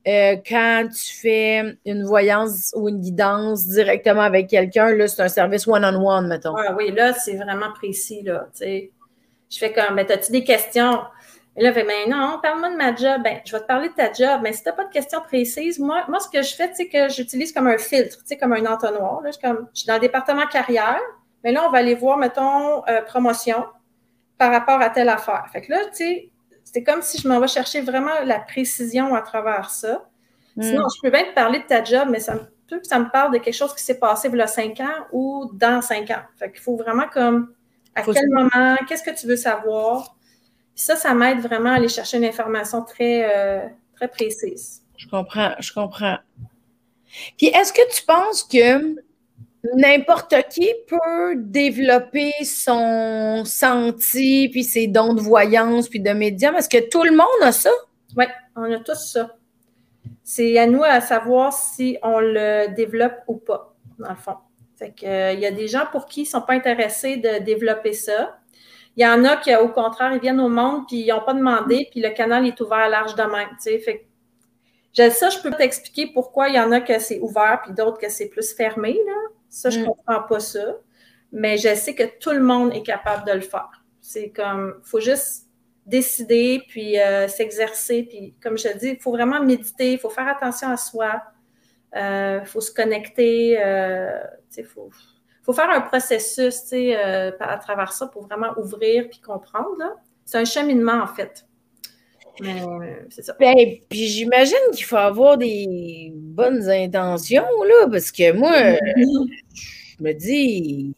euh, quand tu fais une voyance ou une guidance directement avec quelqu'un, là, c'est un service one-on-one, mettons. oui, là, c'est vraiment précis, là. Je fais comme, ben, as-tu des questions? Et là, ben non, parle-moi de ma job. Ben, je vais te parler de ta job. Mais si tu n'as pas de questions précises, moi, moi, ce que je fais, c'est que j'utilise comme un filtre, tu sais, comme un entonnoir. Là, je, comme, je suis dans le département carrière, mais là, on va aller voir, mettons, euh, promotion par rapport à telle affaire. Fait que là, tu sais, c'est comme si je m'en vais chercher vraiment la précision à travers ça. Hmm. Sinon, je peux bien te parler de ta job, mais ça me peut que ça me parle de quelque chose qui s'est passé il y a cinq ans ou dans cinq ans. Fait qu'il faut vraiment comme à quel moment, qu'est-ce que tu veux savoir? Ça, ça m'aide vraiment à aller chercher une information très, euh, très précise. Je comprends, je comprends. Puis est-ce que tu penses que n'importe qui peut développer son senti, puis ses dons de voyance, puis de médium? Est-ce que tout le monde a ça? Oui, on a tous ça. C'est à nous à savoir si on le développe ou pas, dans le fond. Fait que, euh, il y a des gens pour qui ils ne sont pas intéressés de développer ça. Il y en a qui, au contraire, ils viennent au monde, puis ils n'ont pas demandé, puis le canal est ouvert à large de même. Fait ça, je peux t'expliquer pourquoi il y en a que c'est ouvert, puis d'autres que c'est plus fermé. Là. Ça, je ne mm. comprends pas ça. mais je sais que tout le monde est capable de le faire. C'est comme, il faut juste décider, puis euh, s'exercer, puis comme je te dis, il faut vraiment méditer, il faut faire attention à soi, il euh, faut se connecter, euh, il faut, faut, faire un processus à travers ça pour vraiment ouvrir puis comprendre. C'est un cheminement, en fait. Mais c'est ça. Ben, puis j'imagine qu'il faut avoir des bonnes intentions, là, parce que moi, je me dis,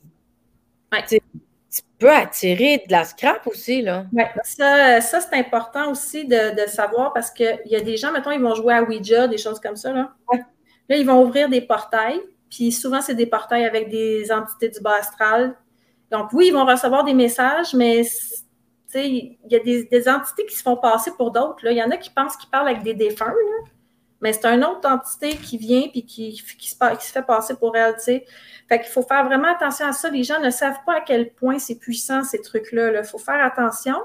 tu peux attirer de la scrap aussi, là. Oui, ça, ça c'est important aussi de, de savoir parce qu'il y a des gens, mettons, ils vont jouer à Ouija, des choses comme ça, là. Là, ils vont ouvrir des portails, puis souvent, c'est des portails avec des entités du bas astral. Donc, oui, ils vont recevoir des messages, mais il y a des, entités qui se font passer pour d'autres. Il y en a qui pensent qu'ils parlent avec des défunts, mais c'est une autre entité qui vient et qui, qui se fait passer pour elle. Fait qu'il faut faire vraiment attention à ça. Les gens ne savent pas à quel point c'est puissant, ces trucs-là. Il faut faire attention.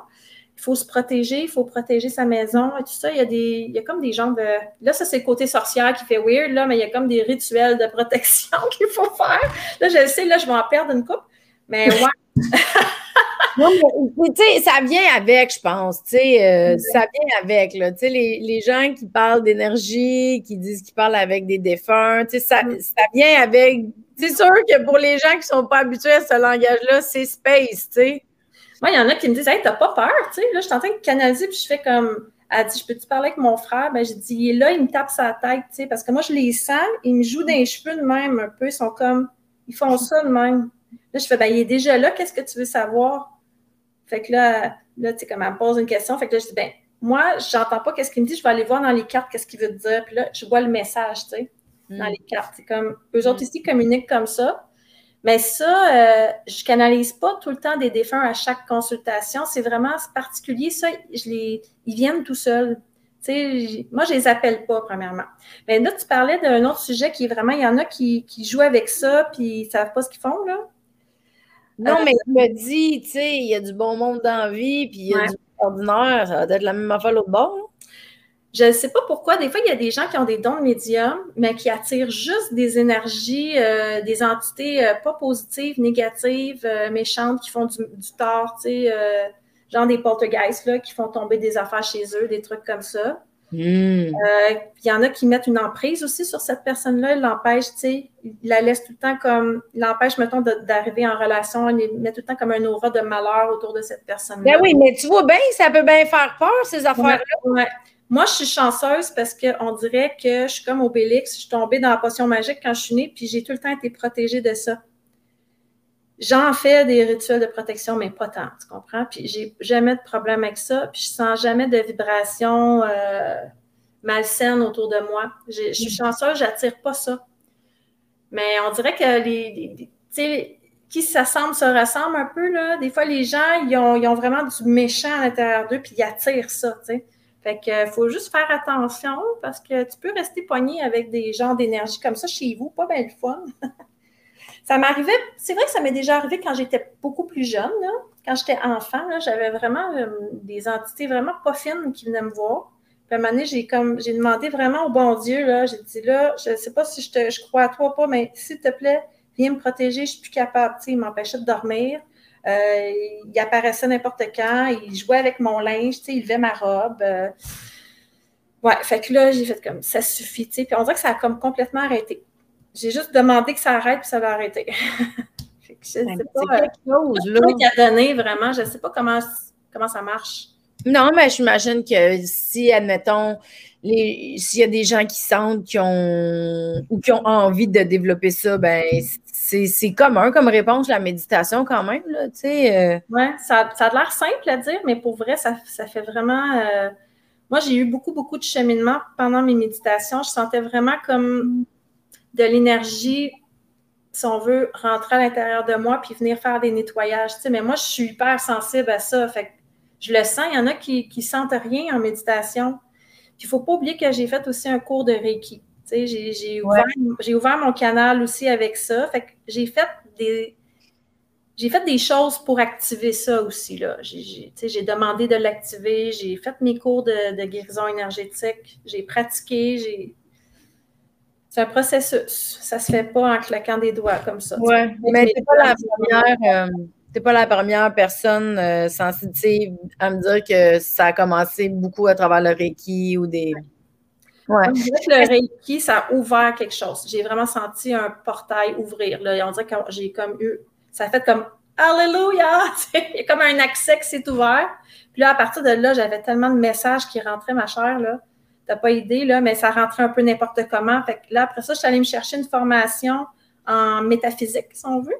Il faut se protéger, il faut protéger sa maison et tout ça. Il y a, des, il y a comme des gens de. Là, ça, c'est le côté sorcière qui fait weird, là, mais il y a comme des rituels de protection qu'il faut faire. Là, je le sais, là, je vais en perdre une coupe. Mais ouais. ça vient avec, je pense. Tu sais, euh, ça vient avec, là. Tu sais, les, les, gens qui parlent d'énergie, qui disent qu'ils parlent avec des défunts, tu sais, ça, mm. ça vient avec. C'est sûr que pour les gens qui sont pas habitués à ce langage-là, c'est space, tu sais. Moi, il y en a qui me disent, hey, t'as pas peur, tu sais. Là, je suis en train de canaliser, puis je fais comme. Elle dit, je peux-tu parler avec mon frère? Ben, je dis, il est là, il me tape sa tête, tu sais, parce que moi, je les sens, ils me jouent dans les cheveux de même un peu, ils sont comme, ils font ça de même. Là, je fais, ben, il est déjà là, qu'est-ce que tu veux savoir? Fait que là, là tu sais, comme elle me pose une question, fait que là, je dis, ben, moi, j'entends pas qu'est-ce qu'il me dit, je vais aller voir dans les cartes qu'est-ce qu'il veut dire. Puis là, je vois le message, tu sais, dans hmm. les cartes. C'est comme, eux autres hmm. ici communiquent comme ça. Mais ça, euh, je canalise pas tout le temps des défunts à chaque consultation. C'est vraiment particulier. Ça, je les, ils viennent tout seuls. Tu sais, moi, je les appelle pas, premièrement. Mais là, tu parlais d'un autre sujet qui est vraiment, il y en a qui, qui jouent avec ça, puis ils savent pas ce qu'ils font, là. Non, mais il me dit, tu sais, il y a du bon monde dans la vie, puis il y a du ordinaire. Ça va être la même affaire l'autre bord. Je ne sais pas pourquoi. Des fois, il y a des gens qui ont des dons de médium, mais qui attirent juste des énergies, euh, des entités euh, pas positives, négatives, euh, méchantes, qui font du, tort, tu sais, genre des poltergeists, là, qui font tomber des affaires chez eux, des trucs comme ça. Hmm. Euh, il y en a qui mettent une emprise aussi sur cette personne-là, ils l'empêchent, tu sais, ils la laissent tout le temps comme, ils l'empêchent, mettons, d'arriver en relation, ils mettent tout le temps comme un aura de malheur autour de cette personne-là. Ben oui, mais tu vois bien, ça peut bien faire peur, ces affaires-là. Moi, je suis chanceuse parce qu'on dirait que je suis comme Obélix, je suis tombée dans la potion magique quand je suis née, puis j'ai tout le temps été protégée de ça. J'en fais des rituels de protection, mais pas tant, tu comprends? Puis j'ai jamais de problème avec ça, puis je sens jamais de vibrations euh, malsaines autour de moi. Je suis chanceuse, j'attire pas ça. Mais on dirait que les, sais, qui s'assemblent se ressemblent un peu, là. Des fois, les gens, ils ont, ils ont vraiment du méchant à l'intérieur d'eux, puis ils attirent ça, tu sais. Fait que faut juste faire attention parce que tu peux rester pogné avec des gens d'énergie comme ça chez vous, pas bien le fun. Ça m'arrivait, c'est vrai que ça m'est déjà arrivé quand j'étais beaucoup plus jeune, quand j'étais enfant, j'avais vraiment euh, des entités vraiment pas fines qui venaient me voir. Puis à un moment donné, j'ai comme j'ai demandé vraiment au bon Dieu, là, j'ai dit là, je sais pas si je, te, je crois à toi ou pas, mais s'il te plaît, viens me protéger, je suis plus capable. Tu sais, il m'empêchait de dormir. Euh, il apparaissait n'importe quand, il jouait avec mon linge, il levait ma robe. Euh. ouais, fait que là, j'ai fait comme ça suffit, tu sais. Puis on dirait que ça a comme complètement arrêté. J'ai juste demandé que ça arrête, puis ça va arrêter. je sais pas. quelque chose, là. a donné, vraiment. Je ne sais pas comment, comment ça marche. Non, mais j'imagine que si, admettons, s'il y a des gens qui sentent qui ont ou qui ont envie de développer ça, ben c'est commun comme réponse la méditation quand même. Là, euh. Oui, ça, ça, a l'air simple à dire, mais pour vrai, ça, ça fait vraiment. Euh, moi, j'ai eu beaucoup, beaucoup de cheminement pendant mes méditations. Je sentais vraiment comme de l'énergie, si on veut, rentrer à l'intérieur de moi puis venir faire des nettoyages. Tu sais, mais moi, je suis hyper sensible à ça. Fait je le sens. Il y en a qui ne sentent rien en méditation. Puis il ne faut pas oublier que j'ai fait aussi un cours de Reiki. J'ai ouvert, ouvert, mon canal aussi avec ça. Fait que j'ai fait des. J'ai fait des choses pour activer ça aussi. J'ai demandé de l'activer, j'ai fait mes cours de, de guérison énergétique, j'ai pratiqué, j'ai C'est un processus. Ça se fait pas en claquant des doigts comme ça. Oui, mais tu n'es pas, la première, euh, pas la première personne euh, sensitive à me dire que ça a commencé beaucoup à travers le Reiki ou des. Ouais. On dirait que le Reiki, ça a ouvert quelque chose. J'ai vraiment senti un portail ouvrir. Là. On dirait que j'ai comme eu. Ça a fait comme Alléluia! Il y a comme un accès qui s'est ouvert. Puis là, à partir de là, j'avais tellement de messages qui rentraient, ma chère, là. T'as pas idée, là, mais ça rentrait un peu n'importe comment. Fait que là, après ça, je suis allée me chercher une formation en métaphysique, si on veut.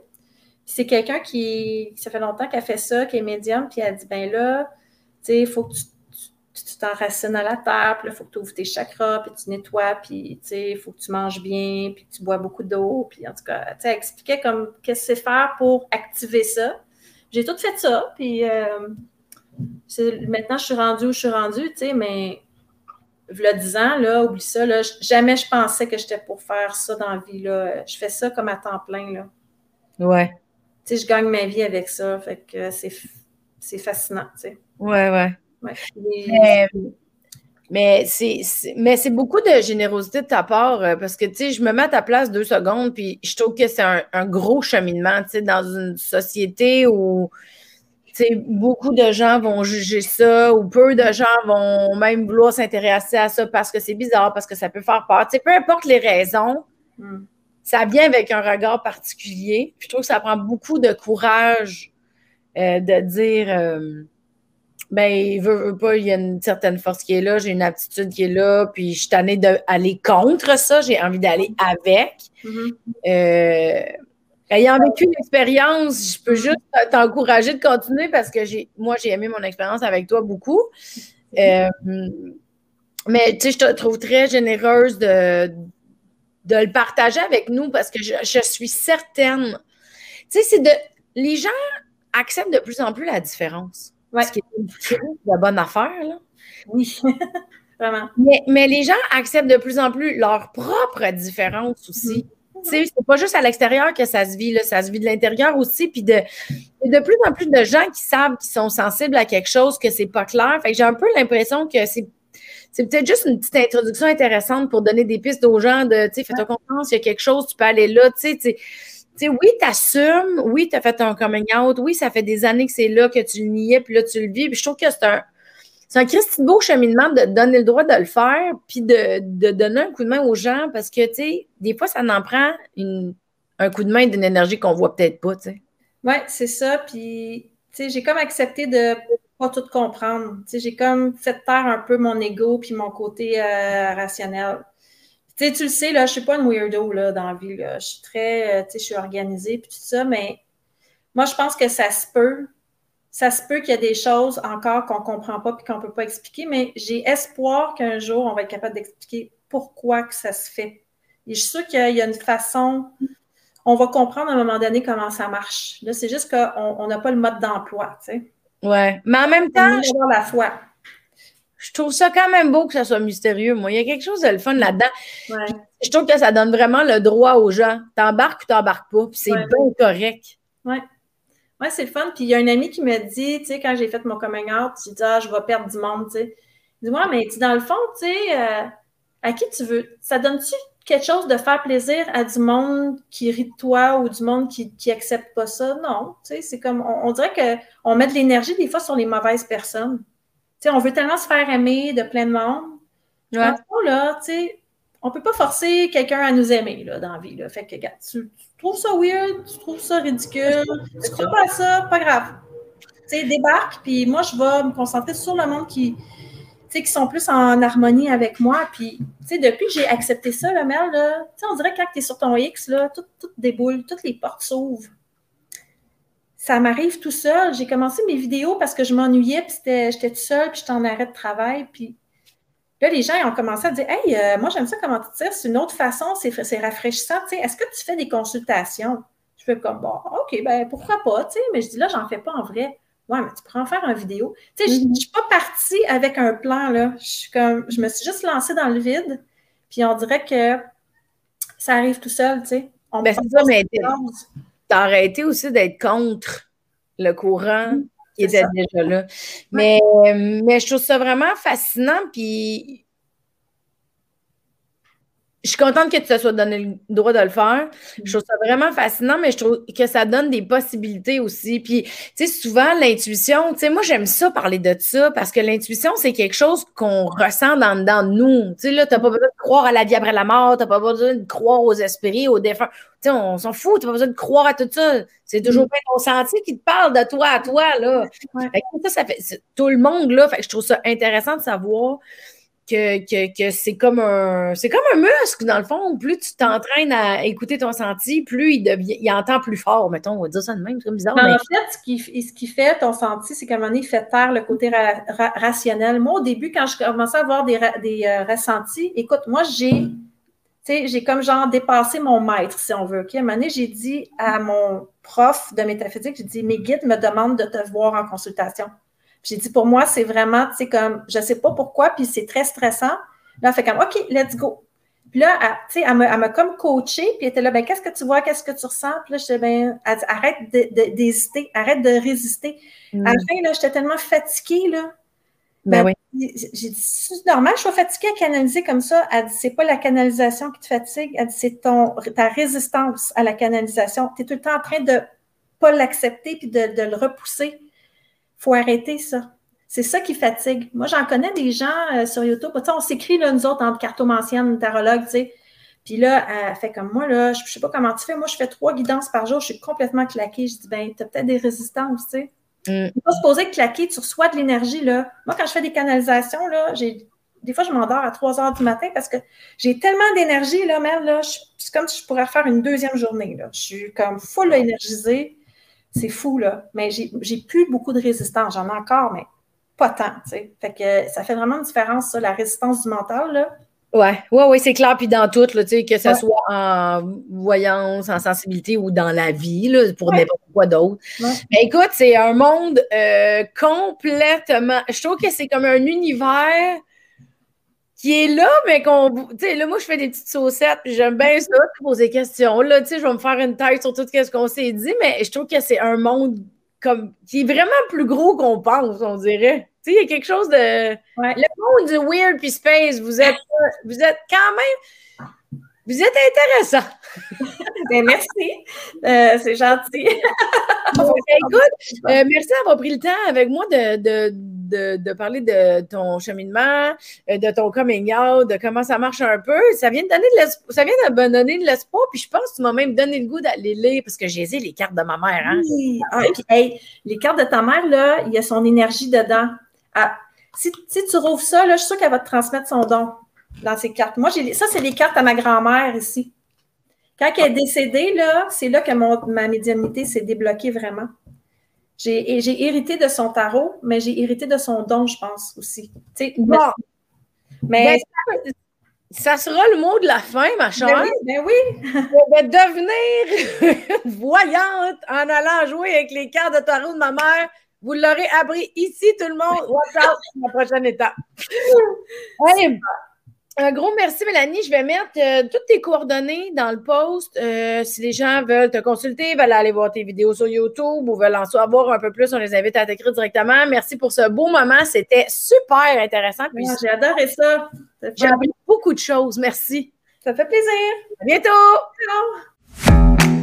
c'est quelqu'un qui, ça fait longtemps qu'elle fait ça, qui est médium, puis elle dit, ben là, tu sais, il faut que tu t'enracines à la terre, puis il faut que tu ouvres tes chakras, puis tu nettoies, puis il faut que tu manges bien, puis tu bois beaucoup d'eau, puis en tout cas, tu sais, elle expliquait comme qu'est-ce que c'est faire pour activer ça. J'ai tout fait ça, puis euh, maintenant je suis rendue où je suis rendue, tu sais, mais le 10 ans, là, oublie ça, là, jamais je pensais que j'étais pour faire ça dans la vie, là. Je fais ça comme à temps plein, là. Ouais. Tu sais, je gagne ma vie avec ça, fait que c'est fascinant, tu sais. Ouais, ouais. Mais, c'est, mais c'est beaucoup de générosité de ta part euh, parce que, tu sais, je me mets à ta place deux secondes, puis je trouve que c'est un, gros cheminement, tu sais, dans une société où, tu sais, beaucoup de gens vont juger ça ou peu de gens vont même vouloir s'intéresser à ça parce que c'est bizarre, parce que ça peut faire peur. Tu sais, peu importe les raisons, hmm. ça vient avec un regard particulier. je trouve que ça prend beaucoup de courage euh, de dire... Euh, ben, il veut, pas, il y a une certaine force qui est là, j'ai une aptitude qui est là, puis je suis tannée d'aller contre ça, j'ai envie d'aller avec. Mm-hmm. Euh, ayant vécu l'expérience, je peux juste t'encourager de continuer parce que j'ai, moi, j'ai aimé mon expérience avec toi beaucoup. Euh, mais tu sais, je te trouve très généreuse de, de le partager avec nous parce que je, je suis certaine. Tu sais, c'est de. Les gens acceptent de plus en plus la différence. Ce qui est la bonne affaire, là. Oui, vraiment. Mais, les gens acceptent de plus en plus leur propre différence aussi. Mm-hmm. Tu sais, C'est pas juste à l'extérieur que ça se vit, là, ça se vit de l'intérieur aussi. Puis de, de plus en plus de gens qui savent qu'ils sont sensibles à quelque chose, que c'est pas clair. Fait que j'ai un peu l'impression que c'est c'est peut-être juste une petite introduction intéressante pour donner des pistes aux gens de, tu sais, fais-toi confiance, il y a quelque chose, tu peux aller là, tu sais, oui, tu assumes, oui, tu as fait un coming out, oui, ça fait des années que c'est là, que tu le niais, puis là, tu le vis. Puis je trouve que c'est un, c'est un Christy beau cheminement de donner le droit de le faire, puis de, donner un coup de main aux gens, parce que, tu sais, des fois, ça en prend un coup de main d'une énergie qu'on voit peut-être pas, tu sais. Oui, c'est ça. Puis, tu sais, j'ai comme accepté de pas tout comprendre. Tu sais, j'ai comme fait taire un peu mon ego puis mon côté euh, rationnel tu le sais, là, je suis pas une weirdo là, dans la vie. Je suis très, euh, tu sais, je suis organisée puis tout ça, mais moi, je pense que ça se peut. Ça se peut qu'il y ait des choses encore qu'on ne comprend pas et qu'on ne peut pas expliquer, mais j'ai espoir qu'un jour, on va être capable d'expliquer pourquoi que ça se fait. Et je suis sûre qu'il y a une façon, on va comprendre à un moment donné comment ça marche. Là, c'est juste qu'on n'a pas le mode d'emploi, tu sais. Ouais. Mais en même temps. Je... la foi je trouve ça quand même beau que ça soit mystérieux. Moi, il y a quelque chose de le fun là-dedans. Je trouve que ça donne vraiment le droit aux gens. T'embarques ou t'embarques pas, puis c'est bien correct. Oui. Ouais, c'est le fun. Puis il y a un ami qui me dit, tu sais, quand j'ai fait mon coming out, j'ai dit, ah, je vais perdre du monde, tu sais. Dis-moi, mais dans le fond, tu sais, euh, à qui tu veux? Ça donne-tu quelque chose de faire plaisir à du monde qui rit de toi ou du monde qui, qui accepte pas ça? Non. Tu sais, c'est comme, on, on dirait qu'on met de l'énergie des fois sur les mauvaises personnes on veut tellement se faire aimer de plein de monde. Ouais. là, tu sais, on peut pas forcer quelqu'un à nous aimer là, dans la vie. Là. Fait que, regarde, tu, trouves ça weird, tu trouves ça ridicule, tu crois pas à ça, pas grave. Tu sais, débarque, puis moi, je vais me concentrer sur le monde qui, qui sont plus en harmonie avec moi. Puis, tu sais, depuis que j'ai accepté ça, le Mel, là, on dirait que quand tu es sur ton X, là, tout, tout déboule, toutes les portes s'ouvrent ça m'arrive tout seul. J'ai commencé mes vidéos parce que je m'ennuyais, puis j'étais tout seul, puis j'étais en arrêt de travail. Puis là, les gens ils ont commencé à dire Hey, euh, moi, j'aime ça comment tu tires. C'est une autre façon, c'est rafraîchissant. Est-ce que tu fais des consultations? Je fais comme Bon, OK, ben pourquoi pas? Mais je dis là, j'en fais pas en vrai. Ouais, mais tu pourrais en faire en vidéo. Tu sais, je ne suis pas partie avec un plan, là. Je suis comme, je me suis juste lancée dans le vide, puis on dirait que ça arrive tout seul, tu sais. On ben, ça, mais t'as arrêté aussi d'être contre le courant mmh, qui était déjà là. Mais, mais je trouve ça vraiment fascinant. Puis je suis contente que tu te sois donné le droit de le faire. Je trouve ça vraiment fascinant, mais je trouve que ça donne des possibilités aussi. Puis, tu sais, souvent, l'intuition, tu sais, moi, j'aime ça parler de ça parce que l'intuition, c'est quelque chose qu'on ressent dans, dans nous. Tu sais, là, t'as pas besoin de croire à la vie après la mort, t'as pas besoin de croire aux esprits, aux défunts. Tu sais, on s'en fout, t'as pas besoin de croire à tout ça. C'est toujours bien ton sentier qui te parle de toi à toi, là. Fait que ça, ça fait tout le monde, là. Fait que je trouve ça intéressant de savoir que, c'est comme un c'est comme un muscle, dans le fond. Plus tu t'entraînes à écouter ton senti, plus il devient il entend plus fort, mettons, on va dire ça de même, c'est bizarre. En fait, ce qui, ce qui fait ton senti, c'est qu'à un moment donné, il fait taire le côté rationnel. Moi, au début, quand je commençais à avoir des, des euh, ressentis, écoute, moi, j'ai j'ai comme genre dépassé mon maître, si on veut. À un moment donné, j'ai dit à mon prof de métaphysique, j'ai dit, mes guides me demandent de te voir en consultation. J'ai dit, pour moi, c'est vraiment, tu sais, comme, je sais pas pourquoi, puis c'est très stressant. Là, elle fait comme, OK, let's go. Puis là, tu sais, elle m'a comme coaché, puis elle était là, ben, qu'est-ce que tu vois, qu'est-ce que tu ressens? Puis là, je disais, ben, arrête d'hésiter, arrête de résister. Mm. À la fin, là, j'étais tellement fatiguée, là. Ben, ben oui. J'ai dit, c'est normal, je suis fatiguée à canaliser comme ça? Elle dit, c'est pas la canalisation qui te fatigue. Elle dit, c'est ton, ta résistance à la canalisation. Tu es tout le temps en train de pas l'accepter puis de, de le repousser faut arrêter ça. C'est ça qui fatigue. Moi, j'en connais des gens euh, sur YouTube. On s'écrit, là, nous autres, entre cartomanciennes, tarologues, tu sais. Puis là, elle fait comme moi, là, je ne sais pas comment tu fais. Moi, je fais trois guidances par jour, je suis complètement claquée. Je dis, ben, tu as peut-être des résistances, tu sais. Mm. Il faut se poser claquer, tu reçois de l'énergie, là. Moi, quand je fais des canalisations, là, j'ai des fois, je m'endors à 3 heures du matin parce que j'ai tellement d'énergie, là, Mel, là, c'est comme si je pourrais faire une deuxième journée, là. Je suis comme full énergisée. C'est fou, là. Mais j'ai plus beaucoup de résistance. J'en ai encore, mais pas tant, tu sais. Fait que ça fait vraiment une différence, ça, la résistance du mental, là. Ouais, ouais, ouais, c'est clair. Puis dans tout, là, tu sais, que ce soit en voyance, en sensibilité ou dans la vie, là, pour n'importe quoi d'autre. Mais écoute, c'est un monde euh, complètement. Je trouve que c'est comme un univers qui est là, mais qu'on. Tu sais, là, moi, je fais des petites saucettes, puis j'aime bien ça, poser des questions. Là, tu sais, je vais me faire une tête sur tout ce qu'on s'est dit, mais je trouve que c'est un monde comme qui est vraiment plus gros qu'on pense, on dirait. Tu sais, il y a quelque chose de. Le monde du weird puis space, vous êtes, vous êtes quand même. Vous êtes intéressant. ben, merci. Euh, c'est gentil. écoute, euh, merci d'avoir pris le temps avec moi de, de de, parler de ton cheminement, euh, de ton coming out, de comment ça marche un peu. Ça vient de donner de ça vient de me donner de l'espoir, puis je pense que tu m'as même donné le goût d'aller lire parce que j'ai les cartes de ma mère. Hein? Oui. Ah, les cartes de ta mère, là, il y a son énergie dedans. Ah, si, tu rouvres ça, là, je suis sûre qu'elle va te transmettre son don dans ces cartes. Moi, j'ai ça, c'est les cartes à ma grand-mère ici. Quand elle est décédée, là, c'est là que ma médiumnité s'est débloquée vraiment. J'ai hérité de son tarot, mais j'ai hérité de son don, je pense aussi. Bon. Mais, ben, ça, sera le mot de la fin, ma ben chère. Ben oui, Je vais devenir voyante en allant jouer avec les cartes de tarot de ma mère. Vous l'aurez appris ici, tout le monde. Watch out, la prochaine étape. Un gros merci, Mélanie. Je vais mettre euh, toutes tes coordonnées dans le post. Euh, si les gens veulent te consulter, veulent aller voir tes vidéos sur YouTube ou veulent en savoir un peu plus, on les invite à t'écrire directement. Merci pour ce beau moment. C'était super intéressant. J'ai adoré ça. J'ai appris beaucoup de choses. Merci. Ça fait plaisir. À bientôt. Ciao.